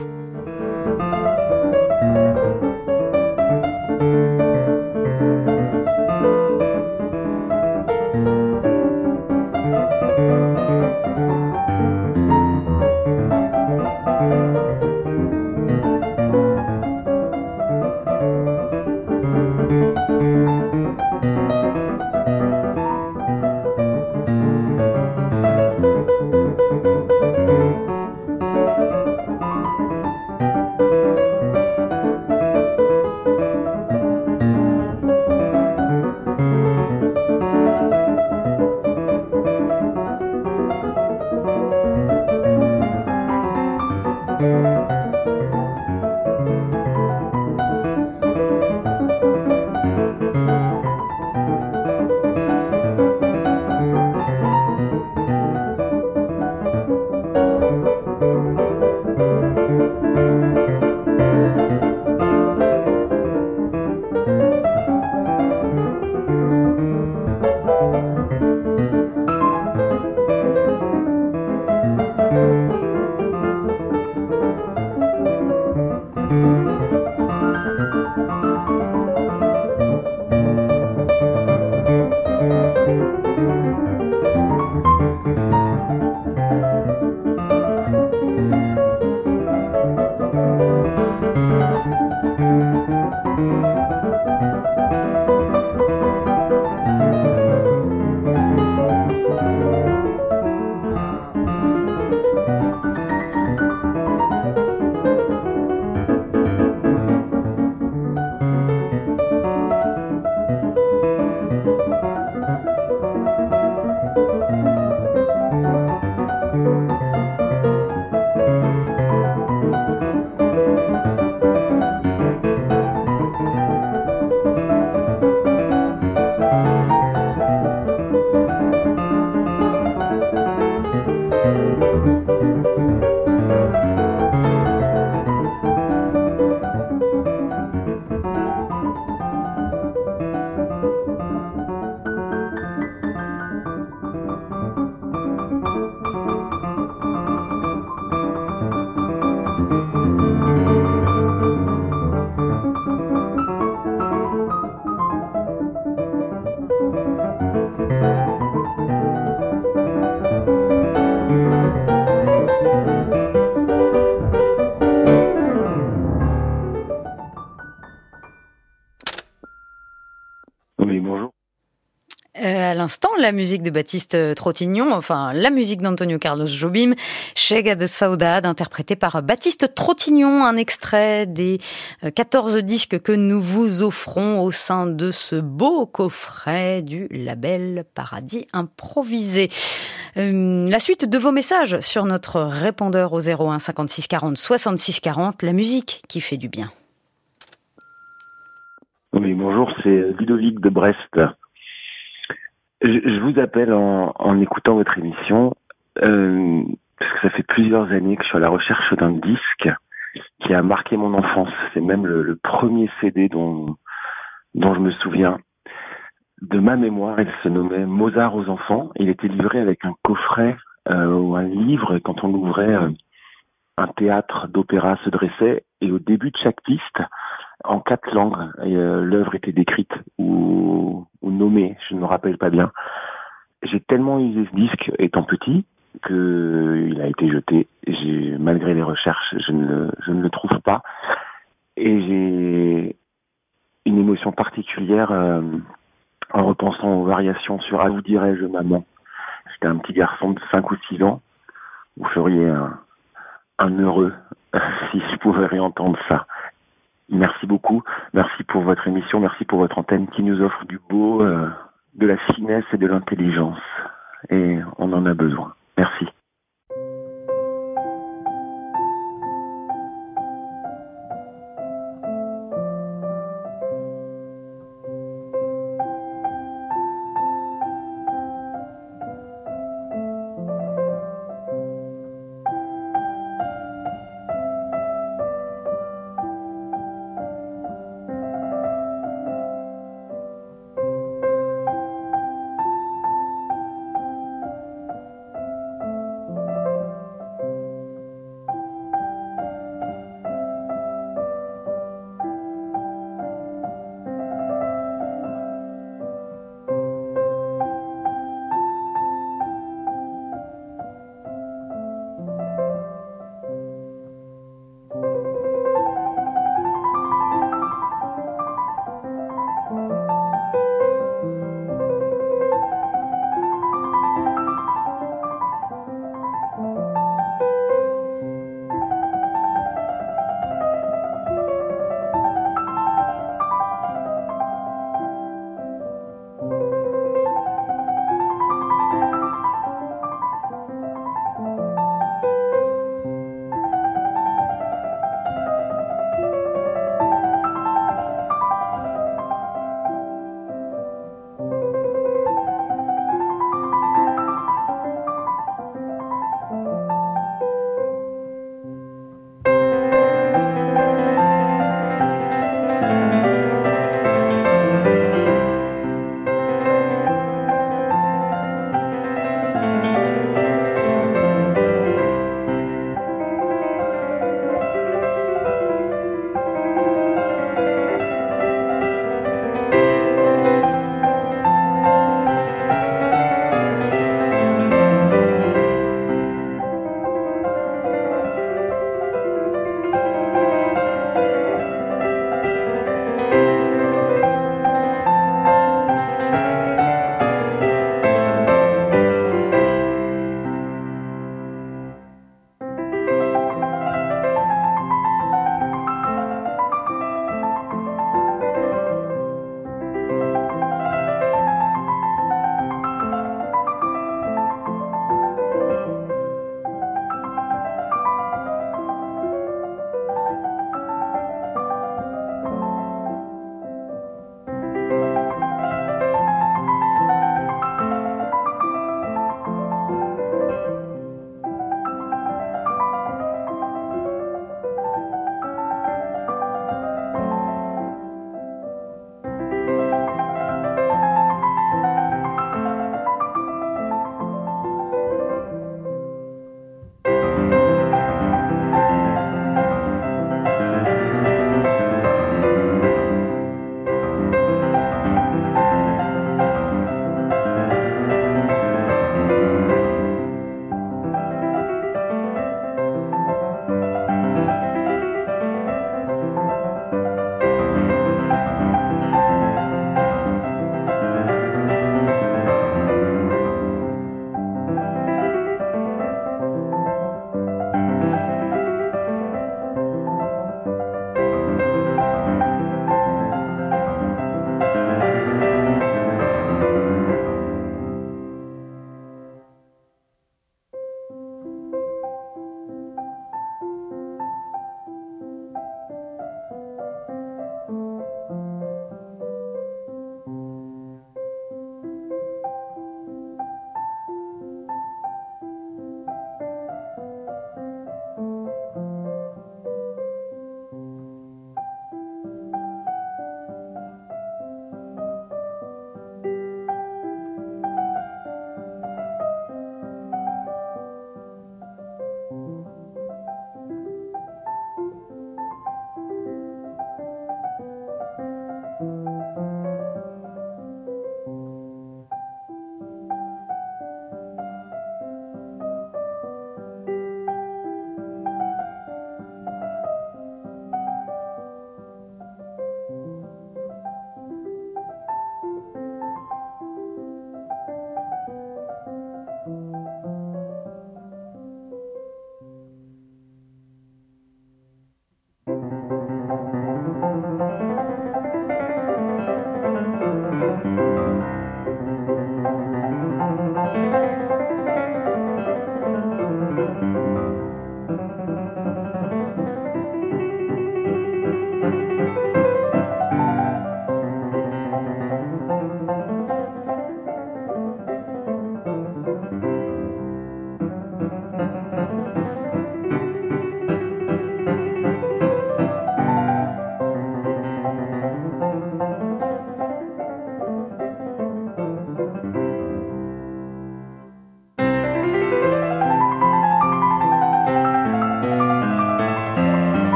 La musique de Baptiste Trottignon, enfin la musique d'Antonio Carlos Jobim, Chega de Saudade, interprétée par Baptiste Trottignon, un extrait des 14 disques que nous vous offrons au sein de ce beau coffret du label Paradis Improvisé. Euh, la suite de vos messages sur notre répondeur au 01 56 40 66 40, la musique qui fait du bien. bonjour, c'est Ludovic de Brest. Je, vous appelle en, en écoutant votre émission, euh, parce que ça fait plusieurs années que je suis à la recherche d'un disque qui a marqué mon enfance. C'est même le, le premier CD dont, dont je me souviens. De ma mémoire, il se nommait Mozart aux enfants. Il était livré avec un coffret euh, ou un livre. Quand on l'ouvrait, euh, un théâtre d'opéra se dressait. Et au début de chaque piste, en quatre langues, euh, l'œuvre était décrite ou, nommée. Je ne me rappelle pas bien. J'ai tellement usé ce disque étant petit que il a été jeté. Malgré les recherches, je ne, le, trouve pas. Et j'ai une émotion particulière euh, en repensant aux variations sur À vous dirais-je maman. J'étais un petit garçon de 5 ou 6 ans. Vous feriez un heureux si je pouvais réentendre ça. Merci beaucoup. Merci pour votre émission. Merci pour votre antenne qui nous offre du beau, euh, de la finesse et de l'intelligence. Et on en a besoin. Merci.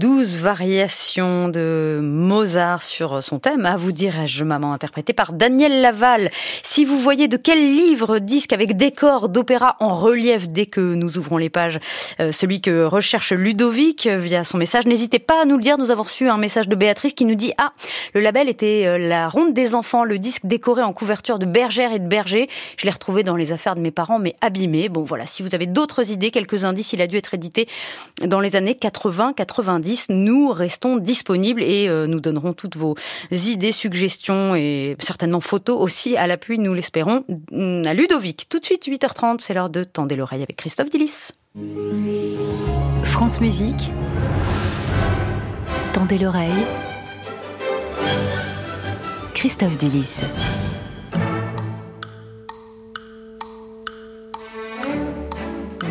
Les douze variations de Mozart sur son thème, à vous dirais-je, maman, interprété par Daniel Laval. Si vous voyez de quel livre, disque avec décor d'opéra en relief dès que nous ouvrons les pages, euh, celui que recherche Ludovic via son message, n'hésitez pas à nous le dire. Nous avons reçu un message de Béatrice qui nous dit Ah, le label était euh, La Ronde des Enfants, le disque décoré en couverture de bergère et de berger. Je l'ai retrouvé dans les affaires de mes parents, mais abîmé. Bon, voilà, si vous avez d'autres idées, quelques indices, il a dû être édité dans les années 80-90. Nous restons disponibles et euh, nous donnerons toutes vos idées, suggestions et certainement photos aussi à l'appui, nous l'espérons, à Ludovic. Tout de suite, 8h30, c'est l'heure de Tendez l'oreille avec Christophe Dillis. France Musique. Tendez l'oreille. Christophe Delis.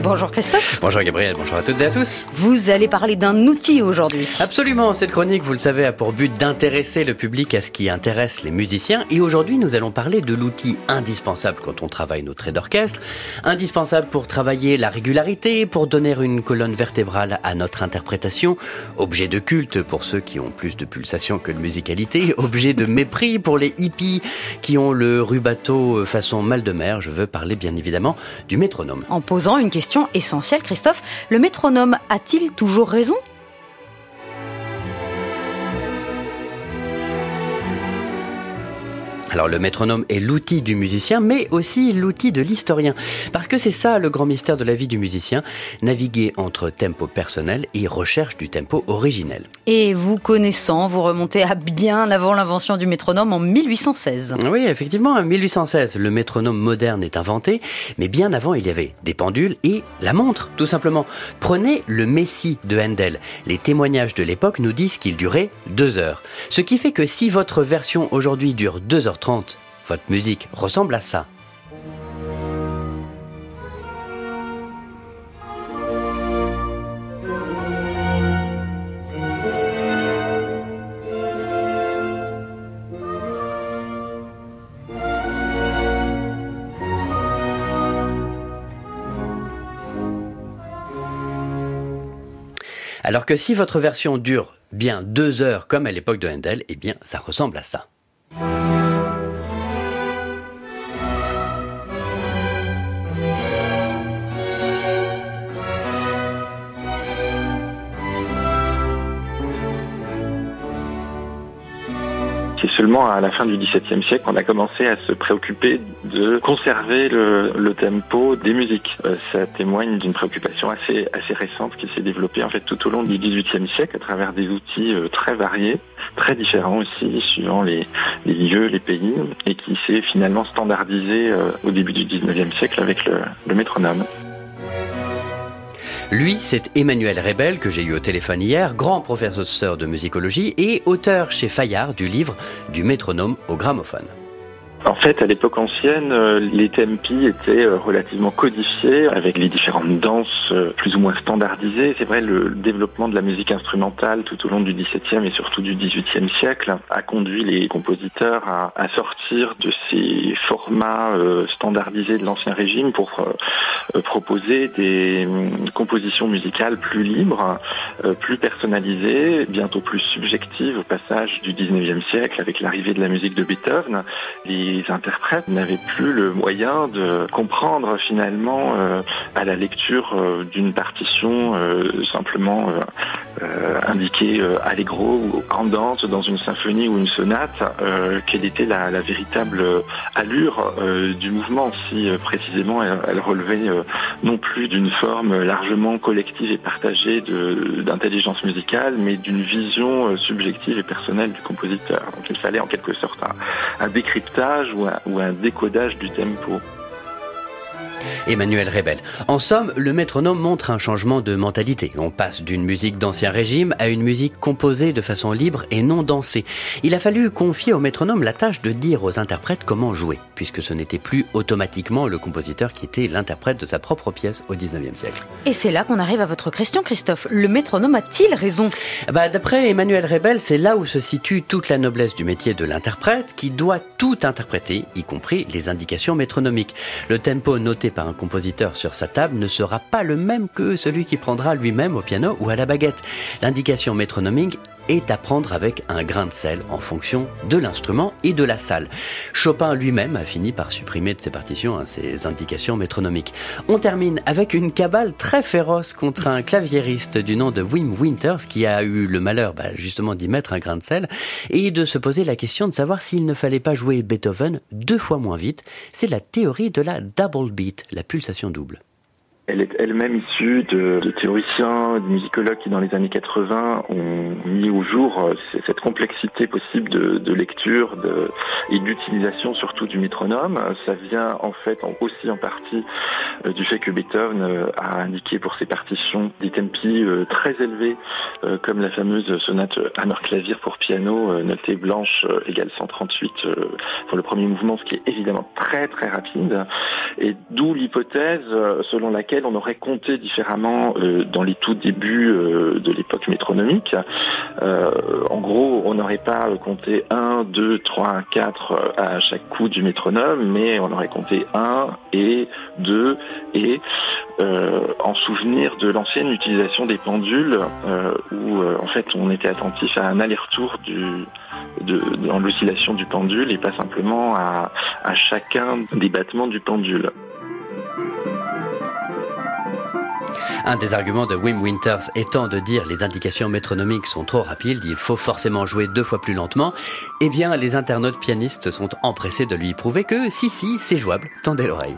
Bonjour Christophe. Bonjour Gabriel, bonjour à toutes et à tous. Vous allez parler d'un outil aujourd'hui. Absolument, cette chronique, vous le savez, a pour but d'intéresser le public à ce qui intéresse les musiciens. Et aujourd'hui, nous allons parler de l'outil indispensable quand on travaille nos traits d'orchestre, indispensable pour travailler la régularité, pour donner une colonne vertébrale à notre interprétation, objet de culte pour ceux qui ont plus de pulsation que de musicalité, objet de mépris pour les hippies qui ont le rubato façon mal de mer. Je veux parler bien évidemment du métronome. En posant une question essentielle, Christophe, le métronome a-t-il toujours raison? Alors le métronome est l'outil du musicien, mais aussi l'outil de l'historien. Parce que c'est ça le grand mystère de la vie du musicien, naviguer entre tempo personnel et recherche du tempo originel. Et vous connaissant, vous remontez à bien avant l'invention du métronome en 1816. Oui, effectivement, en 1816, le métronome moderne est inventé, mais bien avant, il y avait des pendules et la montre, tout simplement. Prenez le Messie de Handel. Les témoignages de l'époque nous disent qu'il durait deux heures. Ce qui fait que si votre version aujourd'hui dure 2h30, votre musique ressemble à ça. Alors que si votre version dure bien deux heures comme à l'époque de Handel, eh bien ça ressemble à ça. Seulement à la fin du XVIIe siècle qu'on a commencé à se préoccuper de conserver le, tempo des musiques. Euh, ça témoigne d'une préoccupation assez, récente qui s'est développée en fait tout au long du XVIIIe siècle à travers des outils euh, très variés, très différents aussi suivant les, les lieux, les pays, et qui s'est finalement standardisé euh, au début du XIXe siècle avec le, le métronome. Lui, c'est Emmanuel Rebel, que j'ai eu au téléphone hier, grand professeur de musicologie et auteur chez Fayard du livre Du métronome au gramophone. En fait, à l'époque ancienne, euh, les tempi étaient euh, relativement codifiés avec les différentes danses euh, plus ou moins standardisées. C'est vrai, le développement de la musique instrumentale tout au long du XVIIe et surtout du XVIIIe siècle a conduit les compositeurs à, sortir de ces formats standardisés de l'ancien régime pour proposer des hum, compositions musicales plus libres, plus personnalisées, bientôt plus subjectives au passage du XIXe siècle avec l'arrivée de la musique de Beethoven. Les interprètes n'avaient plus le moyen de comprendre finalement euh, à la lecture euh, d'une partition euh, simplement indiquée allegro ou andante dans une symphonie ou une sonate quelle était la, véritable allure du mouvement si précisément elle, elle relevait non plus d'une forme largement collective et partagée d'intelligence musicale mais d'une vision subjective et personnelle du compositeur. Donc il fallait en quelque sorte un, un décryptage ou un, décodage du tempo. Emmanuel Rebel. En somme, le métronome montre un changement de mentalité. On passe d'une musique d'ancien régime à une musique composée de façon libre et non dansée. Il a fallu confier au métronome la tâche de dire aux interprètes comment jouer, puisque ce n'était plus automatiquement le compositeur qui était l'interprète de sa propre pièce au 19e siècle. Et c'est là qu'on arrive à votre question, Christophe. Le métronome a-t-il raison? Bah, D'après Emmanuel Rebel, c'est là où se situe toute la noblesse du métier de l'interprète, qui doit tout interpréter, y compris les indications métronomiques. Le tempo noté par un compositeur sur sa table ne sera pas le même que celui qui prendra lui-même au piano ou à la baguette. L'indication métronomique est à prendre avec un grain de sel en fonction de l'instrument et de la salle. Chopin lui-même a fini par supprimer de ses partitions hein, ces indications métronomiques. On termine avec une cabale très féroce contre un claviériste du nom de Wim Winters qui a eu le malheur bah, justement d'y mettre un grain de sel et de se poser la question de savoir s'il ne fallait pas jouer Beethoven deux fois moins vite. C'est la théorie de la double beat, la pulsation double. Elle est elle-même issue de, théoriciens, de musicologues qui dans les années 80 ont mis au jour euh, cette complexité possible de, lecture et d'utilisation surtout du métronome. Ça vient en fait aussi en partie euh, du fait que Beethoven euh, a indiqué pour ses partitions des tempi très élevés comme la fameuse sonate Hammer clavier pour piano notée blanche égale 138 pour le premier mouvement, ce qui est évidemment très très rapide et d'où l'hypothèse selon laquelle on aurait compté différemment euh, dans les tout débuts euh, de l'époque métronomique. Euh, en gros, on n'aurait pas compté 1, 2, 3, 4 à chaque coup du métronome, mais on aurait compté 1 et 2 et en souvenir de l'ancienne utilisation des pendules où en fait on était attentif à un aller-retour dans l'oscillation du pendule et pas simplement à chacun des battements du pendule. Un des arguments de Wim Winters étant de dire les indications métronomiques sont trop rapides, il faut forcément jouer deux fois plus lentement, eh bien les internautes pianistes sont empressés de lui prouver que si si, c'est jouable, tendez l'oreille.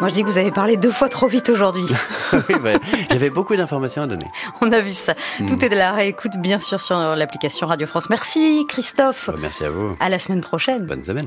Moi, je dis que vous avez parlé deux fois trop vite aujourd'hui. oui, bah, j'avais beaucoup d'informations à donner. On a vu ça. Mm. Tout est de la réécoute, bien sûr, sur l'application Radio France. Merci, Christophe. Bah, merci à vous. À la semaine prochaine. Bonne semaine.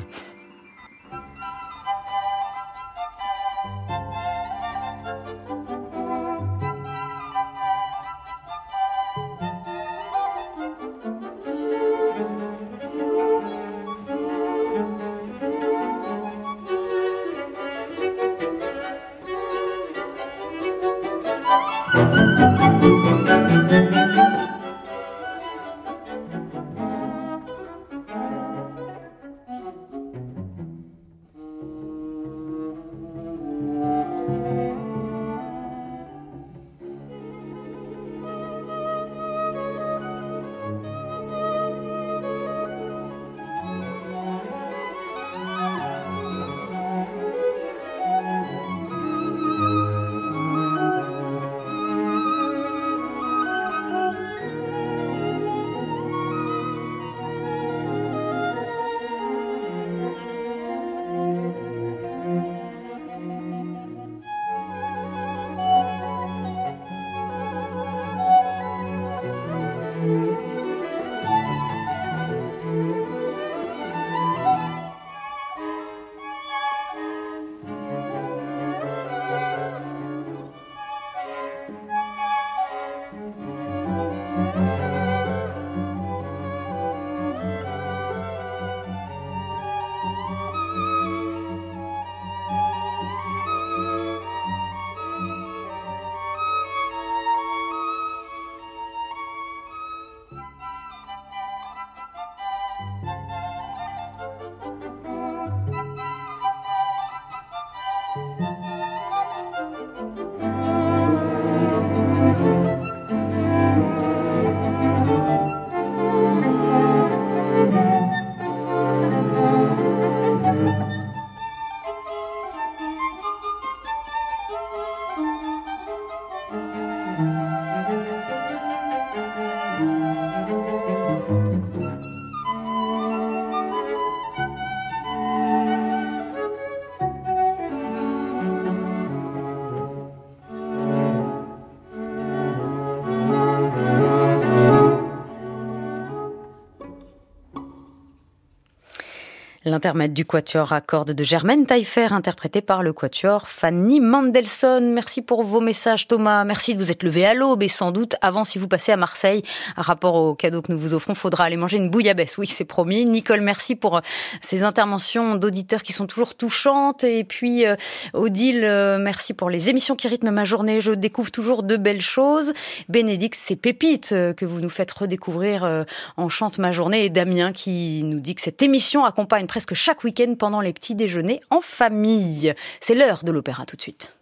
L'intermède du quatuor à cordes de Germaine Taillefer, interprété par le quatuor Fanny Mendelssohn. Merci pour vos messages, Thomas. Merci de vous être levé à l'aube et sans doute avant, si vous passez à Marseille, à rapport au cadeau que nous vous offrons, faudra aller manger une bouillabaisse. Oui, c'est promis. Nicole, merci pour euh, ces interventions d'auditeurs qui sont toujours touchantes. Et puis, euh, Odile, euh, merci pour les émissions qui rythment ma journée. Je découvre toujours de belles choses. Bénédicte, c'est Pépite que vous nous faites redécouvrir en Chante ma journée. Et Damien qui nous dit que cette émission accompagne presque chaque week-end pendant les petits déjeuners en famille. C'est l'heure de l'opéra tout de suite.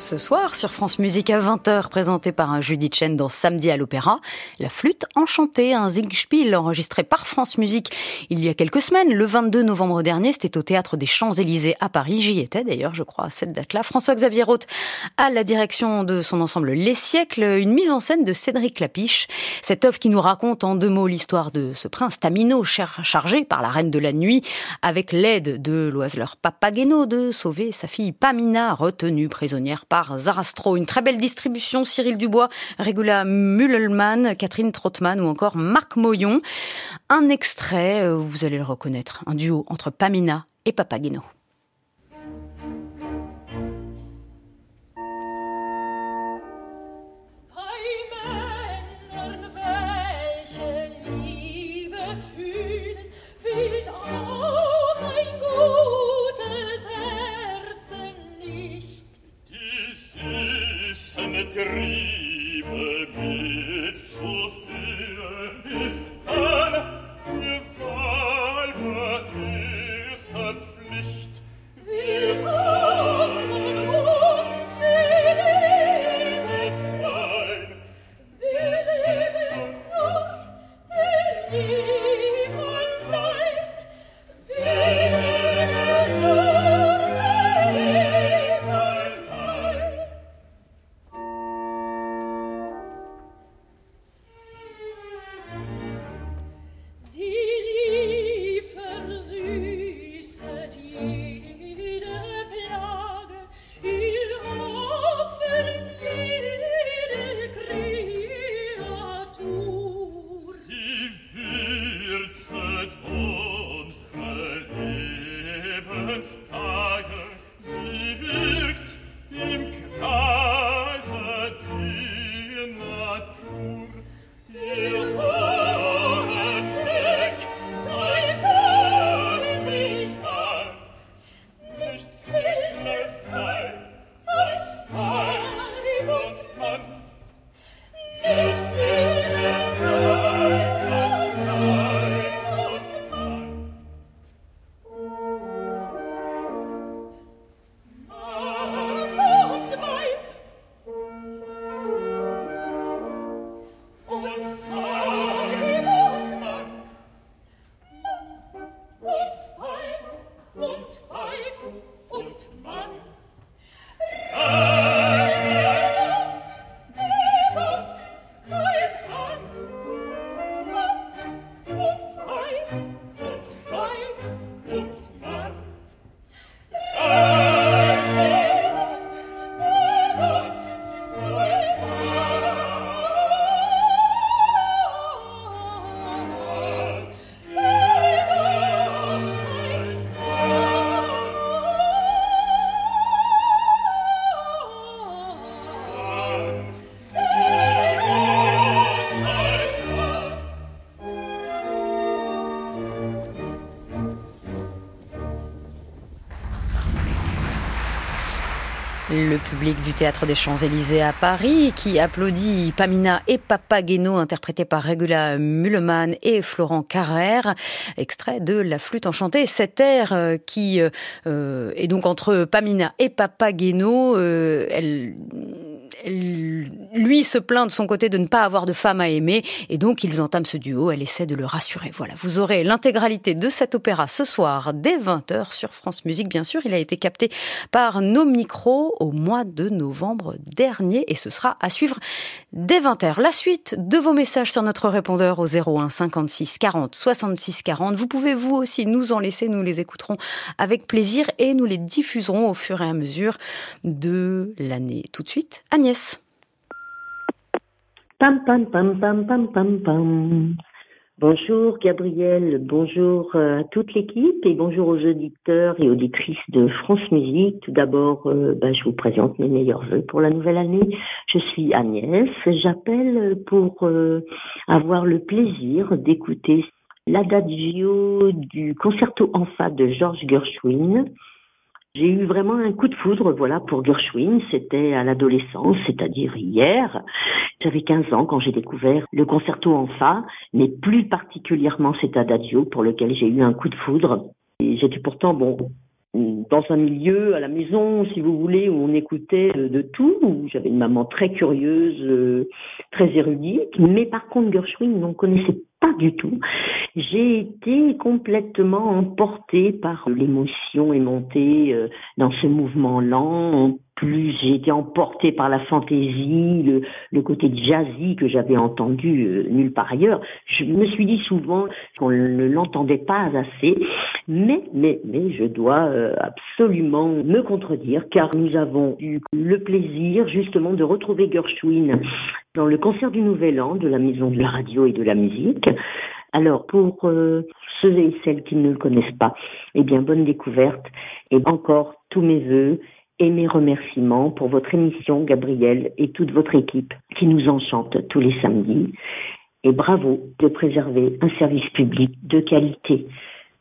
Ce soir, sur France Musique à 20h, présenté par un Judith Chen dans Samedi à l'Opéra, La Flûte Enchantée, un Zingspiel enregistré par France Musique il y a quelques semaines, le 22 novembre dernier, c'était au Théâtre des Champs-Élysées à Paris, j'y étais d'ailleurs, je crois, à cette date-là. François-Xavier Roth à la direction de son ensemble Les Siècles, une mise en scène de Cédric Lapiche, cette œuvre qui nous raconte en deux mots l'histoire de ce prince Tamino, chargé par la Reine de la Nuit, avec l'aide de l'oiseleur Papageno, de sauver sa fille Pamina, retenue prisonnière par Zarastro. Une très belle distribution, Cyril Dubois, Regula Müllelmann, Catherine Trottmann ou encore Marc Moyon. Un extrait, euh, vous allez le reconnaître, un duo entre Pamina et Papageno. terrible du Théâtre des Champs-Élysées à Paris qui applaudit Pamina et Papageno interprétés par Regula Mulleman et Florent Carrère, extrait de La flûte enchantée. Cet air euh, qui euh, est donc entre Pamina et Papageno, euh, elle se plaint de son côté de ne pas avoir de femme à aimer et donc ils entament ce duo. Elle essaie de le rassurer. Voilà, vous aurez l'intégralité de cet opéra ce soir dès 20h sur France Musique. Bien sûr, il a été capté par nos micros au mois de novembre dernier et ce sera à suivre dès 20h. La suite de vos messages sur notre répondeur au 01 56 40 66 40. Vous pouvez vous aussi nous en laisser, nous les écouterons avec plaisir et nous les diffuserons au fur et à mesure de l'année. Tout de suite, Agnès. Pam pam pam pam pam pam pam. Bonjour Gabriel, bonjour euh, à toute l'équipe et bonjour aux auditeurs et auditrices de France Musique. Tout d'abord, euh, ben, je vous présente mes meilleurs voeux pour la nouvelle année. Je suis Agnès, j'appelle pour euh, avoir le plaisir d'écouter l'adagio du concerto en fa de Georges Gershwin. J'ai eu vraiment un coup de foudre, voilà, pour Gershwin. C'était à l'adolescence, c'est-à-dire hier. J'avais 15 ans quand j'ai découvert le concerto en fa, mais plus particulièrement cet adagio pour lequel j'ai eu un coup de foudre. J'étais pourtant, bon, dans un milieu à la maison, si vous voulez, où on écoutait de tout, où j'avais une maman très curieuse, euh, très érudite, mais par contre Gershwin, on connaissait pas du tout. J'ai été complètement emportée par l'émotion aimantée euh, dans ce mouvement lent. Plus j'ai été emportée par la fantaisie, le, le côté jazzy que j'avais entendu euh, nulle part ailleurs. Je me suis dit souvent qu'on ne l'entendait pas assez, mais mais mais je dois euh, absolument me contredire car nous avons eu le plaisir justement de retrouver Gershwin dans le concert du Nouvel An de la Maison de la Radio et de la Musique. Alors, pour euh, ceux et celles qui ne le connaissent pas, eh bien, bonne découverte et encore tous mes voeux et mes remerciements pour votre émission, Gabriel, et toute votre équipe qui nous enchante tous les samedis. Et bravo de préserver un service public de qualité.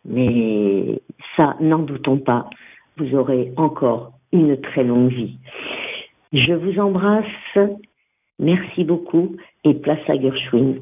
Mais ça, n'en doutons pas, vous aurez encore une très longue vie. Je vous embrasse. Merci beaucoup et place à Gershwin.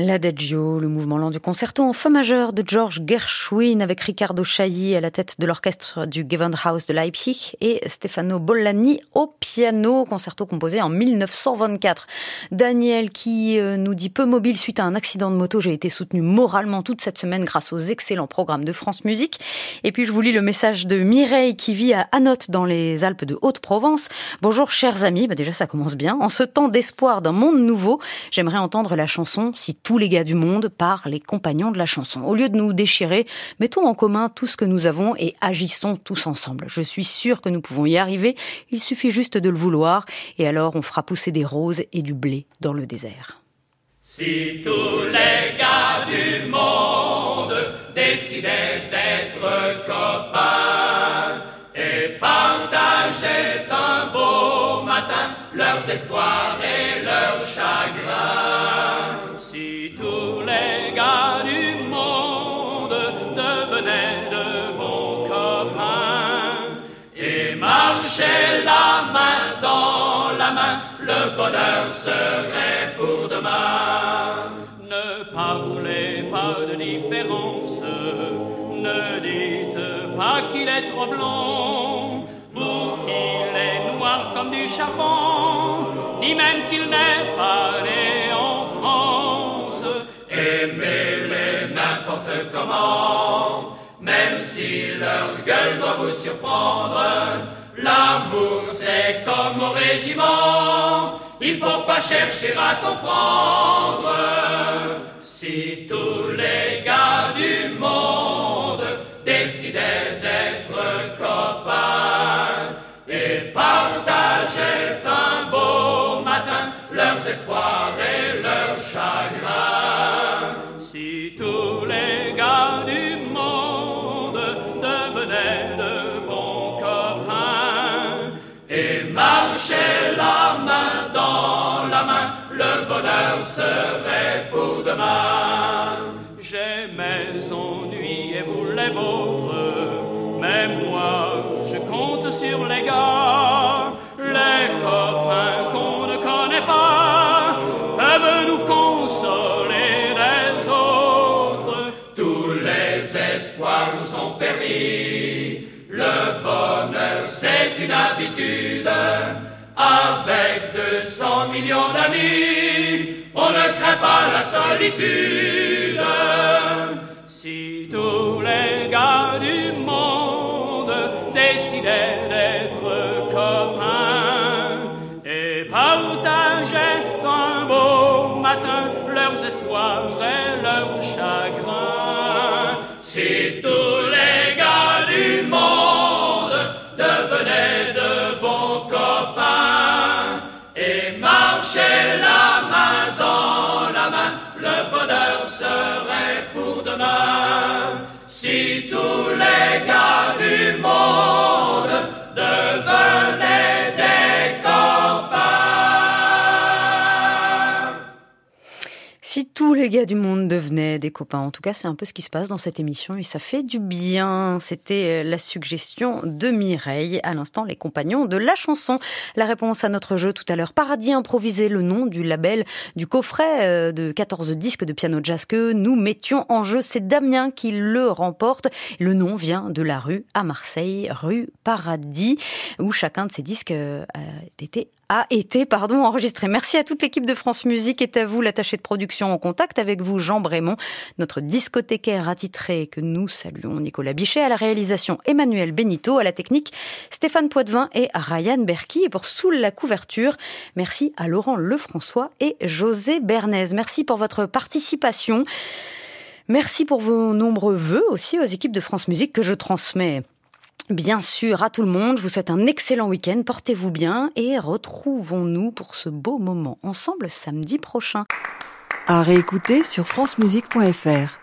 L'Adagio, le mouvement lent du concerto en fa majeur de George Gershwin avec Riccardo Chailly à la tête de l'orchestre du Gewandhaus de Leipzig et Stefano Bollani au piano, concerto composé en 1924. Daniel qui euh, nous dit peu mobile suite à un accident de moto, j'ai été soutenu moralement toute cette semaine grâce aux excellents programmes de France Musique. Et puis je vous lis le message de Mireille qui vit à Anote dans les Alpes de Haute-Provence. Bonjour chers amis, bah déjà ça commence bien. En ce temps d'espoir d'un monde nouveau, j'aimerais entendre la chanson Si tous les gars du monde par les compagnons de la chanson. Au lieu de nous déchirer, mettons en commun tout ce que nous avons et agissons tous ensemble. Je suis sûre que nous pouvons y arriver, il suffit juste de le vouloir et alors on fera pousser des roses et du blé dans le désert. Si tous les gars du monde décidaient d'être copains et partageaient un beau matin leurs espoirs et leurs chagrins, les gars du monde devenaient de bons copains et marchaient la main dans la main, le bonheur serait pour demain. Ne parlez pas de différence, ne dites pas qu'il est trop blond, ou qu'il est noir comme du charbon, ni même qu'il n'est pas né. Aimez-les n'importe comment, même si leur gueule doit vous surprendre. L'amour c'est comme au régiment, il faut pas chercher à comprendre. Si tous les gars du monde décidaient d'être copains et partageaient un beau matin leurs espoirs et leurs chagrins. Serait pour demain. J'ai mes ennuis et vous les vôtres, mais moi je compte sur les gars, les copains qu'on ne connaît pas peuvent nous consoler des autres. Tous les espoirs nous sont permis, le bonheur c'est une habitude. Avec 200 millions d'amis, on ne craint pas la solitude. Si tous les gars du monde décidaient d'être copains et partageaient un beau matin leurs espoirs et leurs chagrins, Si tous les gars du monde tous les gars du monde devenaient des copains, en tout cas c'est un peu ce qui se passe dans cette émission et ça fait du bien. C'était euh, la suggestion de Mireille, à l'instant les compagnons de la chanson. La réponse à notre jeu tout à l'heure, Paradis improvisé, le nom du label, du coffret euh, de 14 disques de piano jazz que nous mettions en jeu. C'est Damien qui le remporte. Le nom vient de la rue à Marseille, rue Paradis, où chacun de ces disques euh, a été a été pardon, enregistré. Merci à toute l'équipe de France Musique et à vous, l'attaché de production en contact avec vous, Jean Brémond, notre discothécaire attitré que nous saluons, Nicolas Bichet, à la réalisation Emmanuel Benito, à la technique Stéphane Poitvin et Ryan Berky. Et pour sous la couverture, merci à Laurent Lefrançois et José Bernays. Merci pour votre participation. Merci pour vos nombreux vœux aussi aux équipes de France Musique que je transmets Bien sûr, à tout le monde, je vous souhaite un excellent week-end, portez-vous bien et retrouvons-nous pour ce beau moment ensemble samedi prochain. À réécouter sur francemusique.fr.